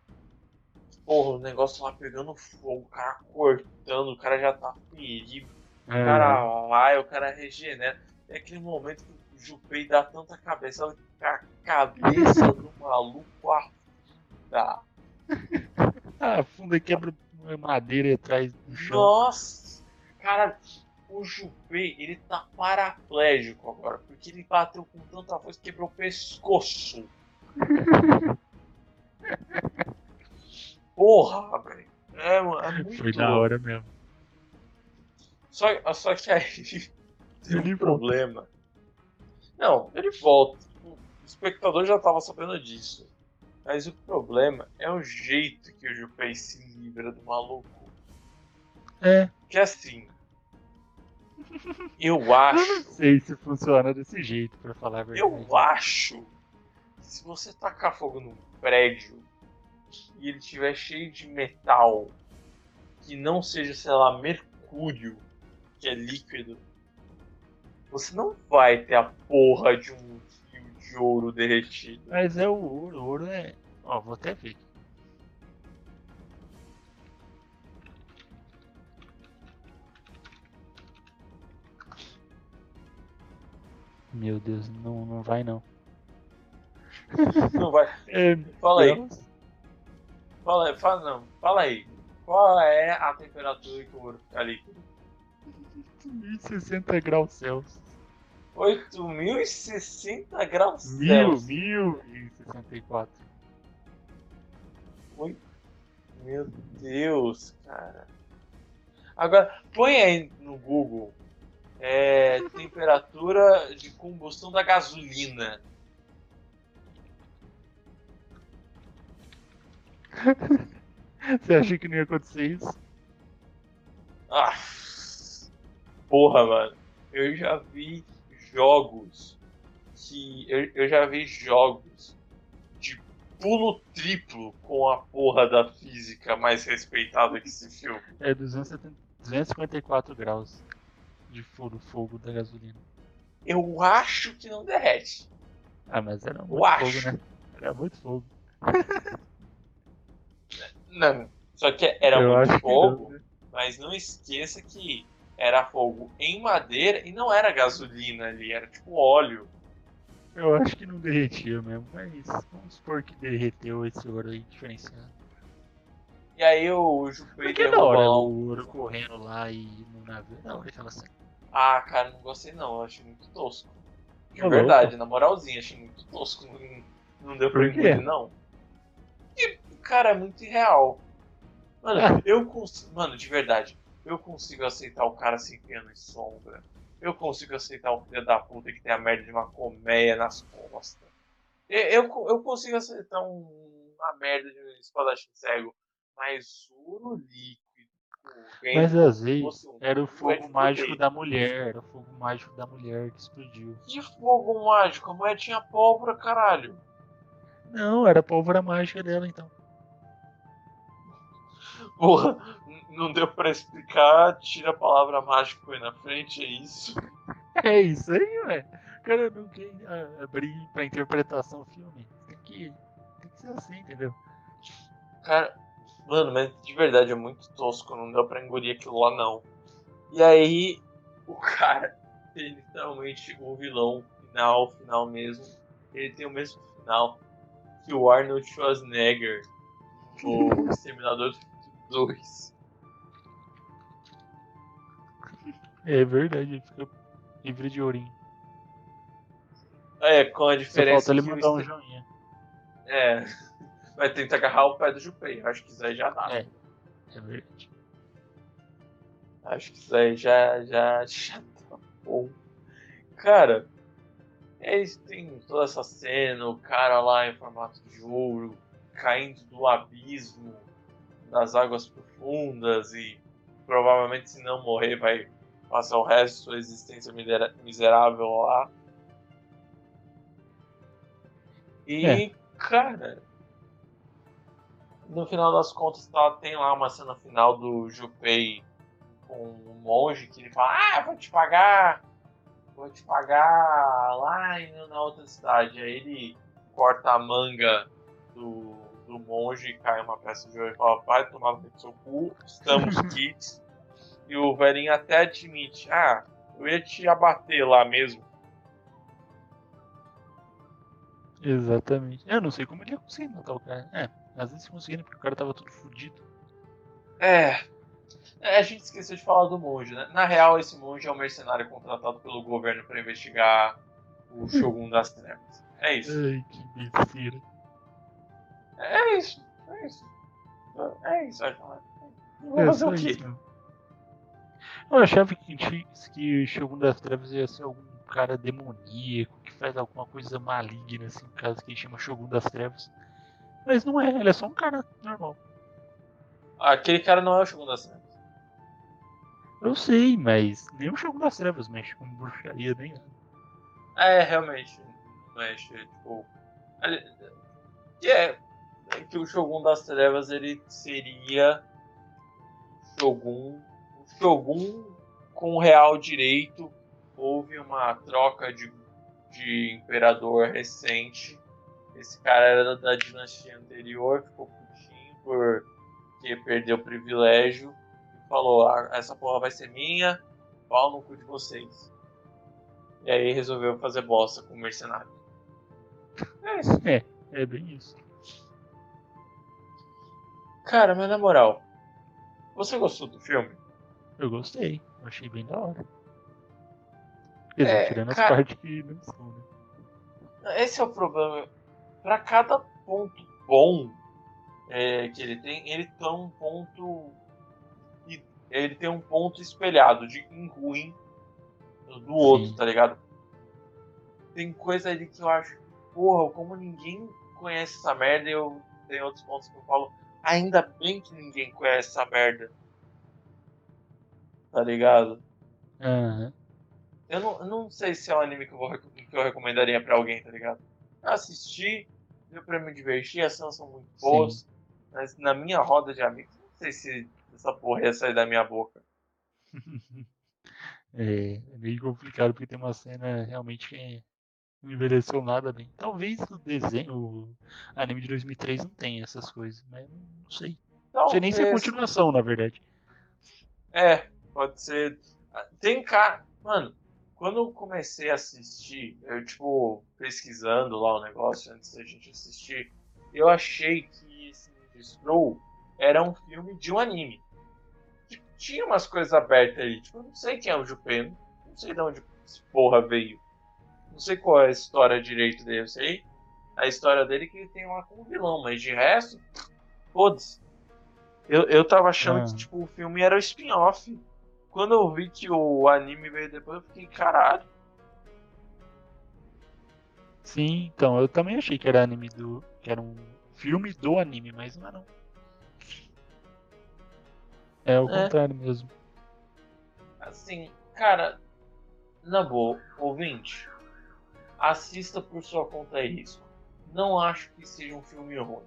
S1: Porra, o negócio lá pegando fogo, o cara cortando, o cara já tá ferido. O
S3: É,
S1: cara vai, o cara regenera. É aquele momento que o Junpei dá tanta cabeça que a cabeça do maluco afunda.
S3: Ah, afunda e quebra madeira atrás do chão.
S1: Nossa! Cara, o Junpei, ele tá paraplégico agora, porque ele bateu com tanta força que quebrou o pescoço. Porra, velho. É, mano, é muito
S3: Foi da hora mesmo.
S1: Só, só que aí tem um problema. Não, ele volta. O espectador já tava sabendo disso. Mas o problema é o jeito que o Junpei se livra do maluco.
S3: É,
S1: Que assim. Eu
S3: eu não
S1: acho.
S3: sei se funciona desse jeito, pra falar a verdade.
S1: Eu acho. que Se você tacar fogo num prédio e ele estiver cheio de metal que não seja, sei lá, mercúrio, que é líquido, você não vai ter a porra de um fio de ouro derretido.
S3: Mas é o ouro, o ouro é. Ó, vou até ver. Meu Deus, não, não vai não.
S1: Não vai.
S3: É,
S1: Fala aí.
S3: Deus.
S1: Fala aí, fala, não, fala aí. Qual é a temperatura que o ouro fica líquido?
S3: 1060 graus Celsius.
S1: 8060 graus Celsius.
S3: mil e 64.
S1: Meu Deus, cara. Agora, põe aí no Google é, temperatura de combustão da gasolina.
S3: Você acha que não ia acontecer isso?
S1: Ah, porra, mano. Eu já vi jogos que. Eu, eu já vi jogos de pulo triplo com a porra da física mais respeitada que esse filme.
S3: É 270, 254 graus de fogo, fogo da gasolina.
S1: Eu acho que não derrete.
S3: Ah, mas era muito
S1: Eu acho.
S3: fogo, né? Era muito fogo.
S1: Não. Só que era
S3: Eu
S1: muito fogo.
S3: não, né?
S1: Mas não esqueça que era fogo em madeira e não era gasolina ali, era tipo óleo.
S3: Eu acho que não derretia mesmo, mas vamos supor que derreteu esse ouro aí diferenciado.
S1: E aí o
S3: Porque é da hora
S1: derrubou.
S3: o ouro correndo lá e no navio. Hora aquela cena.
S1: Ah, cara, não gostei não, eu achei muito tosco. De
S3: Ô,
S1: verdade, na moralzinha, achei muito tosco. Não, não deu pra engolir, não. E, cara, é muito irreal. Mano,
S3: Ah.
S1: eu consigo. Mano, de verdade, eu consigo aceitar o cara se enfiando em sombra. Eu consigo aceitar o filho da puta que tem a merda de uma colmeia nas costas. Eu, eu, eu consigo aceitar um- uma merda de um espadachim cego. Mas ouro líquido.
S3: Mas às vezes
S1: fosse um
S3: era o
S1: é
S3: fogo mágico da mulher. Era o fogo mágico da mulher que explodiu.
S1: Que fogo mágico? A mulher tinha pólvora, caralho.
S3: Não, era a pólvora mágica dela então.
S1: Porra, não deu pra explicar, tira a palavra mágico aí na frente, é isso.
S3: É isso aí, ué. O cara não quer ah, abrir pra interpretação filme. Tem que, tem que ser assim, entendeu?
S1: Cara, mano, mas de verdade é muito tosco, não deu pra engolir aquilo lá não. E aí, o cara tem literalmente o vilão final, final mesmo. Ele tem o mesmo final que o Arnold Schwarzenegger no Exterminador do 2.
S3: É verdade, ele fica livre de ourinho.
S1: É, com a
S3: Só
S1: diferença
S3: falta ele mandar um joinha.
S1: É, vai tentar agarrar o pé do Junpei, acho que isso aí já dá.
S3: É. É verdade.
S1: Acho que isso aí já, já, já tá bom. Cara, é isso, tem toda essa cena, o cara lá em formato de ouro, caindo do abismo das águas profundas e provavelmente se não morrer vai passar o resto de sua existência miserável lá. E,
S3: É.
S1: cara, no final das contas tá, tem lá uma cena final do Junpei com um monge que ele fala, ah, vou te pagar, vou te pagar lá na outra cidade. Aí ele corta a manga do, do monge e cai uma peça de ouro e fala, vai tomar no seu cu, estamos kits. E o velhinho até admite, ah, eu ia te abater lá mesmo.
S3: Exatamente. Eu não sei como ele ia conseguir matar o cara. É, às vezes conseguindo porque o cara tava tudo fudido.
S1: É. É, A gente esqueceu de falar do monge, né? Na real, esse monge é um mercenário contratado pelo governo para investigar o Shogun das Trevas. É isso.
S3: Ai, que besteira.
S1: É isso. É isso. É isso, é. Vou fazer o quê?
S3: Eu achava que, que o Shogun das Trevas ia ser algum cara demoníaco que faz alguma coisa maligna, assim, caso que chama Shogun das Trevas. Mas não é, ele é só um cara normal.
S1: Aquele cara não é o Shogun das Trevas.
S3: Eu sei, mas nem o Shogun das Trevas mexe com bruxaria nem nada.
S1: É, realmente. Mexe, tipo. ele- é, é que o Shogun das Trevas ele seria Shogun. O Shogun com real direito. Houve uma troca de, de imperador recente. Esse cara era da dinastia anterior, ficou putinho porque perdeu o privilégio e falou: ah, essa porra vai ser minha, pau no cu de vocês. E aí resolveu fazer bosta com o mercenário. É isso.
S3: É bem isso.
S1: Cara, mas na moral, você gostou do filme?
S3: Eu gostei, eu achei bem da hora.
S1: É,
S3: tirando
S1: cara-
S3: as partes que não são, né?
S1: Esse é o problema. Pra cada ponto bom é, que ele tem, ele tem um ponto. Ele tem um ponto espelhado de ruim do outro,
S3: Sim.
S1: tá ligado? Tem coisa ali que eu acho, porra, como ninguém conhece essa merda, eu tenho outros pontos que eu falo, ainda bem que ninguém conhece essa merda. Tá ligado?
S3: Aham.
S1: Eu não, eu não sei se é um anime que eu, vou, que eu recomendaria pra alguém, tá ligado? Eu assisti, deu pra me divertir, as cenas são muito boas, mas na minha roda de amigos, não sei se essa porra ia sair da minha boca.
S3: É, é meio complicado porque tem uma cena realmente que não envelheceu nada bem. Talvez o desenho, o anime de 2003 não tenha essas coisas, mas não sei. Não sei nem se é continuação, na verdade.
S1: É, pode ser. Tem cara. Mano, quando eu comecei a assistir, eu, tipo, pesquisando lá o negócio antes da gente assistir, eu achei que esse Scroll era um filme de um anime. Tipo, tinha umas coisas abertas ali. Tipo, eu não sei quem é o Jupeno, não sei de onde esse porra veio. Não sei qual é a história direito dele, eu sei. A história dele é que ele tem lá como vilão, mas de resto, foda-se. Eu, eu tava achando
S3: Ah.
S1: que tipo, o filme era o spin-off. Quando eu vi que o anime veio depois, eu fiquei, caralho.
S3: Sim, então, eu também achei que era anime do. que era um filme do anime, mas não é não. É o
S1: É.
S3: contrário mesmo.
S1: Assim, cara, na boa, ouvinte, assista por sua conta e risco. Não acho que seja um filme ruim,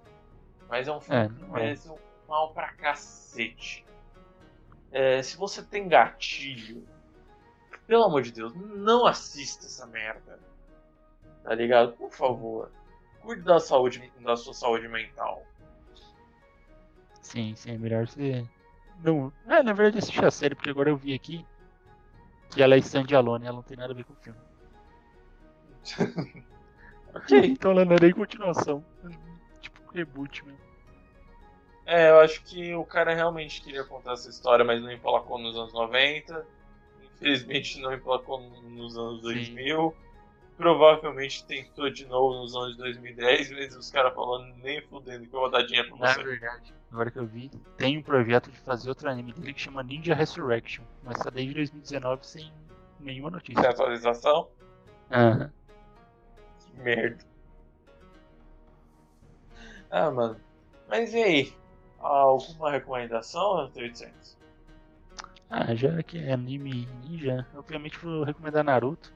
S1: mas é um filme
S3: É,
S1: que
S3: é.
S1: merece um mal pra cacete. É, se você tem gatilho, pelo amor de Deus, não assista essa merda. Tá ligado? Por favor. Cuide da saúde, da sua saúde mental.
S3: Sim, sim, é melhor você. Não. É, na verdade assistir a série, porque agora eu vi aqui que ela é standalone, ela não tem nada a ver com o filme.
S1: Ok.
S3: Então ela não é nem continuação. Tipo um reboot mesmo.
S1: É, eu acho que o cara realmente queria contar essa história, mas não emplacou nos anos 90. Infelizmente não emplacou nos anos
S3: Sim.
S1: 2000. Provavelmente tentou de novo nos anos 2010, mas os caras falando nem fudendo que eu vou dar dinheiro pra
S3: Na
S1: você.
S3: verdade, agora que eu vi, tem um projeto de fazer outro anime dele que chama Ninja Resurrection, mas tá desde 2019 sem nenhuma
S1: Sem
S3: notícia.
S1: atualização?
S3: Aham.
S1: Que merda. Ah, mano. Mas e aí? Alguma recomendação, 800?
S3: Ah, já que é anime ninja, obviamente vou recomendar Naruto.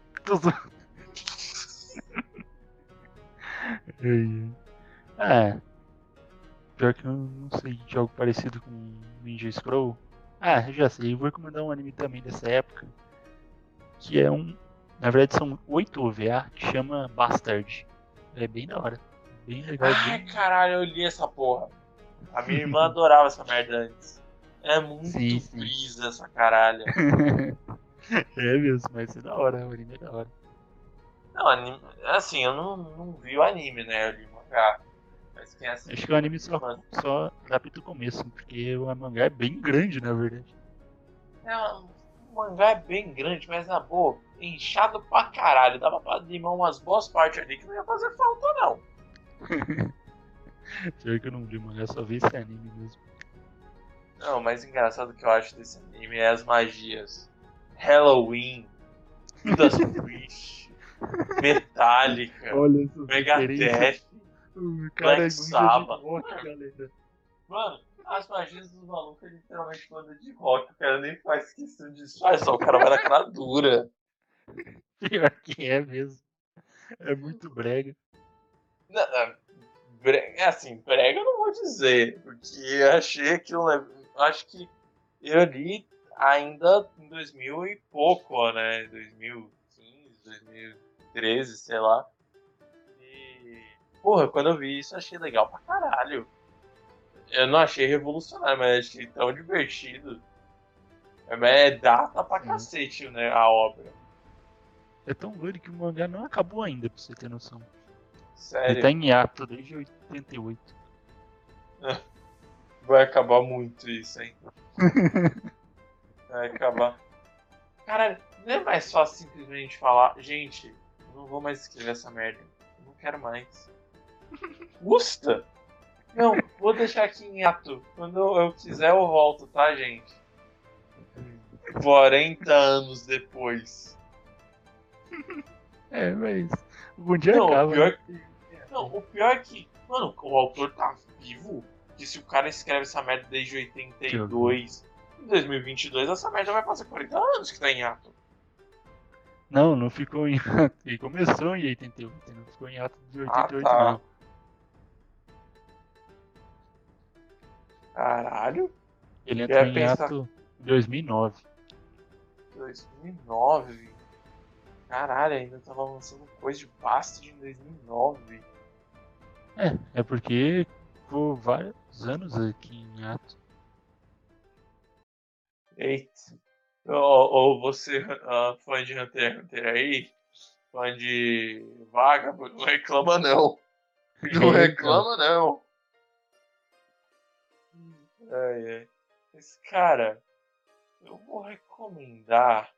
S3: Ah, pior que eu não sei de algo parecido com Ninja Scroll. Ah, já sei, eu vou recomendar um anime também dessa época. Que é um. Na verdade são oito OVA que chama Bastard. É bem da hora. Bem legal.
S1: Ai,
S3: Bem...
S1: caralho, eu li essa porra. A minha irmã adorava essa merda antes. É muito
S3: Sim, sim.
S1: brisa essa caralho.
S3: é mesmo, mas é da hora, o anime é da hora.
S1: Não, anime, assim, eu não, não vi o anime, né? Eu li o mangá. Mas quem assiste.
S3: Acho que o anime só,
S1: Mano,
S3: só adapta o começo, porque o mangá é bem grande, na verdade.
S1: é, o mangá é bem grande, mas na boa, inchado pra caralho. Dava pra limar umas boas partes ali que não ia fazer falta, não.
S3: Pior que eu não vi mangá, só vi esse anime mesmo.
S1: Não, o mais engraçado que eu acho desse anime é as magias. Halloween, Judas Priest, Metallica,
S3: Olha
S1: Megadeth.
S3: Cara
S1: Black
S3: é
S1: Sabbath. Mano, as magias dos malucos é literalmente banda de rock. O cara nem faz questão de disfarçar, o cara vai na cara dura.
S3: Pior que é mesmo. É muito brega.
S1: Não, não, bre- é assim, brega eu não vou dizer, porque eu achei aquilo, né, acho que eu li ainda em 2000 e pouco, né, 2015, 2013, sei lá. E, porra, quando eu vi isso, achei legal pra caralho. Eu não achei revolucionário, mas achei tão divertido. É, mas é data pra cacete, né, a obra.
S3: É tão doido que o mangá não acabou ainda, pra você ter noção.
S1: Sério.
S3: Ele tá em hiato desde 88.
S1: Vai acabar muito isso, hein? Vai acabar. Caralho, não é mais fácil simplesmente falar, gente, eu não vou mais escrever essa merda. Eu não quero mais. Custa? Não, vou deixar aqui em ato. Quando eu quiser eu volto, tá, gente? 40 anos depois.
S3: É, mas. Um dia
S1: Não,
S3: acaba.
S1: o pior,
S3: né?
S1: não, o pior é que, mano, o autor tá vivo. Que se o cara escreve essa merda desde 82, em 2022, essa merda vai passar 40 anos que tá em ato.
S3: Não, não ficou em hiato. Ele começou em 88, não ficou em hiato de 88,
S1: Ah, tá.
S3: não.
S1: Caralho,
S3: Ele entrou em
S1: pensar-
S3: hiato em 2009.
S1: 2009. Caralho, ainda tava lançando coisa de Bastard em 2009.
S3: É, é porque ficou vários anos aqui em hiato.
S1: Eita. Ou, ou você, ah, fã de Hunter x Hunter aí, fã de Vagabundo, não reclama não. Não reclama não. Ai, ai. Mas, cara, eu vou recomendar.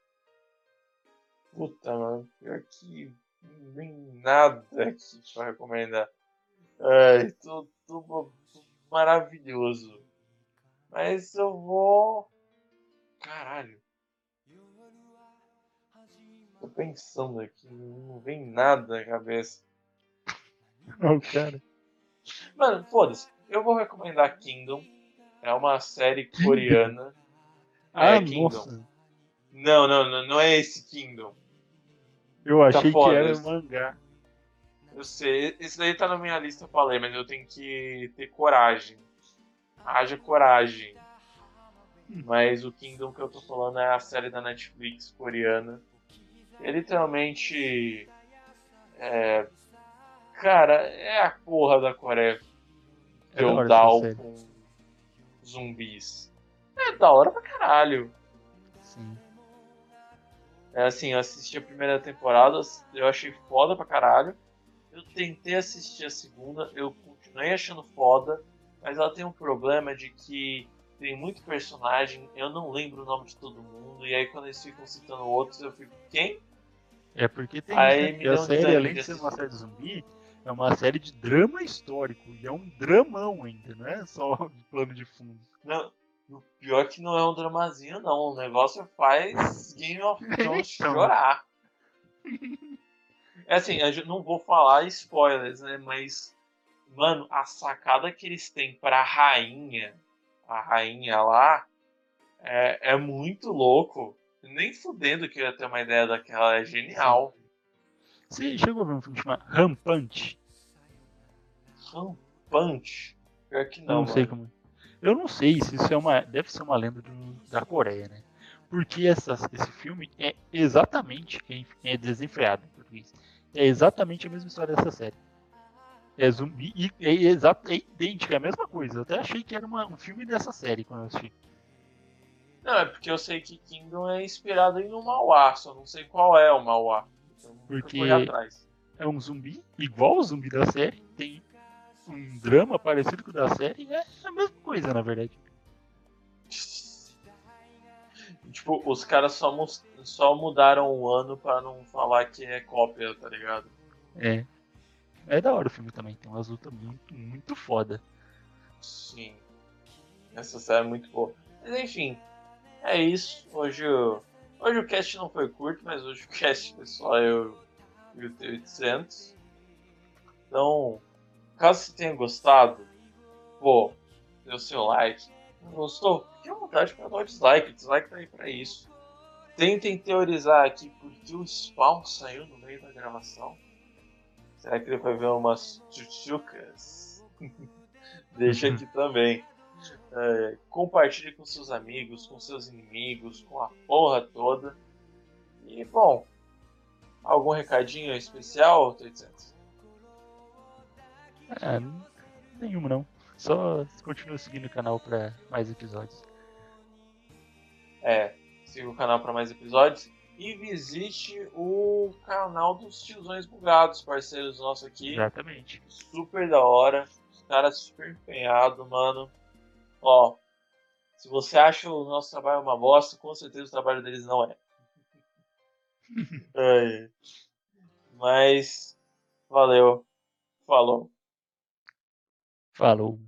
S1: Puta, mano, pior que não tem nada aqui pra recomendar. Ai, tô maravilhoso. Mas eu vou. Caralho. Tô pensando aqui, não vem nada na cabeça.
S3: O cara.
S1: Mano, foda-se. Eu vou recomendar Kingdom. É uma série coreana.
S3: Ah,
S1: é, Kingdom.
S3: nossa.
S1: Não, não, não, não é esse Kingdom.
S3: Eu achei que
S1: foda
S3: era
S1: isso.
S3: mangá.
S1: Eu sei, esse daí tá na minha lista pra ler, mas eu tenho que ter coragem. Haja coragem. Mas o Kingdom que eu tô falando é a série da Netflix coreana. É literalmente. É, cara, é a porra da Coreia
S3: É
S1: feudal
S3: série.
S1: com zumbis. É da hora pra caralho. É assim, eu assisti a primeira temporada, eu achei foda pra caralho. Eu tentei assistir a segunda, eu continuei achando foda, mas ela tem um problema de que tem muito personagem, eu não lembro o nome de todo mundo, e aí quando eles ficam citando outros, eu fico, quem?
S3: É porque tem
S1: Aí
S3: isso, né?
S1: me
S3: Porque a
S1: deu um
S3: série, além
S1: de
S3: ser uma série de zumbi, é uma série de drama histórico. E é um dramão ainda, não é só de plano de fundo.
S1: Não, o pior é que não é um dramazinho, não. O negócio faz Game of Thrones
S3: Então.
S1: chorar. É assim, eu não vou falar spoilers, né? Mas, mano, a sacada que eles têm pra rainha, a rainha lá, é, é muito louco. Nem fudendo que eu ia ter uma ideia daquela, é genial.
S3: Você chegou a ver um filme chamado Rampante?
S1: Rampante. Pior que não,
S3: não,
S1: mano.
S3: sei como. Eu não sei se isso é uma. Deve ser uma lenda do- da Coreia, né? Porque essa, esse filme é exatamente. Quem é desenfreado em português. É exatamente a mesma história dessa série. É zumbi e é, exato, é idêntica, é a mesma coisa. Eu até achei que era uma- um filme dessa série quando eu assisti.
S1: Não, é porque eu sei que Kingdom é inspirado em um Mauá, só não sei qual é o Mauá. Então
S3: Porque-. É um zumbi, igual o zumbi da série. Tem um drama parecido com o da série. É a mesma coisa, na verdade.
S1: Tipo, os caras só, só mudaram o ano pra não falar que é cópia, tá ligado?
S3: É. É da hora o filme também, tem umas lutas muito, muito foda.
S1: Sim. Essa série é muito boa. Mas enfim, é isso. Hoje, hoje o cast não foi curto, mas hoje o cast foi só eu e o T800. Então, caso você tenha gostado, pô, dê o seu like. Não gostou? Fique à vontade para dar o dislike. O dislike tá aí pra isso. Tentem teorizar aqui por que o spawn saiu no meio da gravação. Será que ele vai ver umas tchutchucas? Deixa aqui também. É, compartilhe com seus amigos, com seus inimigos, com a porra toda. E bom, algum recadinho especial, 800?
S3: É, nenhuma não. Só continua seguindo o canal para mais episódios.
S1: É, siga o canal para mais episódios e visite o canal dos Tiozões Bugados, parceiros nossos aqui.
S3: Exatamente.
S1: Super da hora, os caras super empenhados, mano. Ó, se você acha o nosso trabalho uma bosta, com certeza o trabalho deles não é. é. Mas, valeu. Falou.
S3: Falou.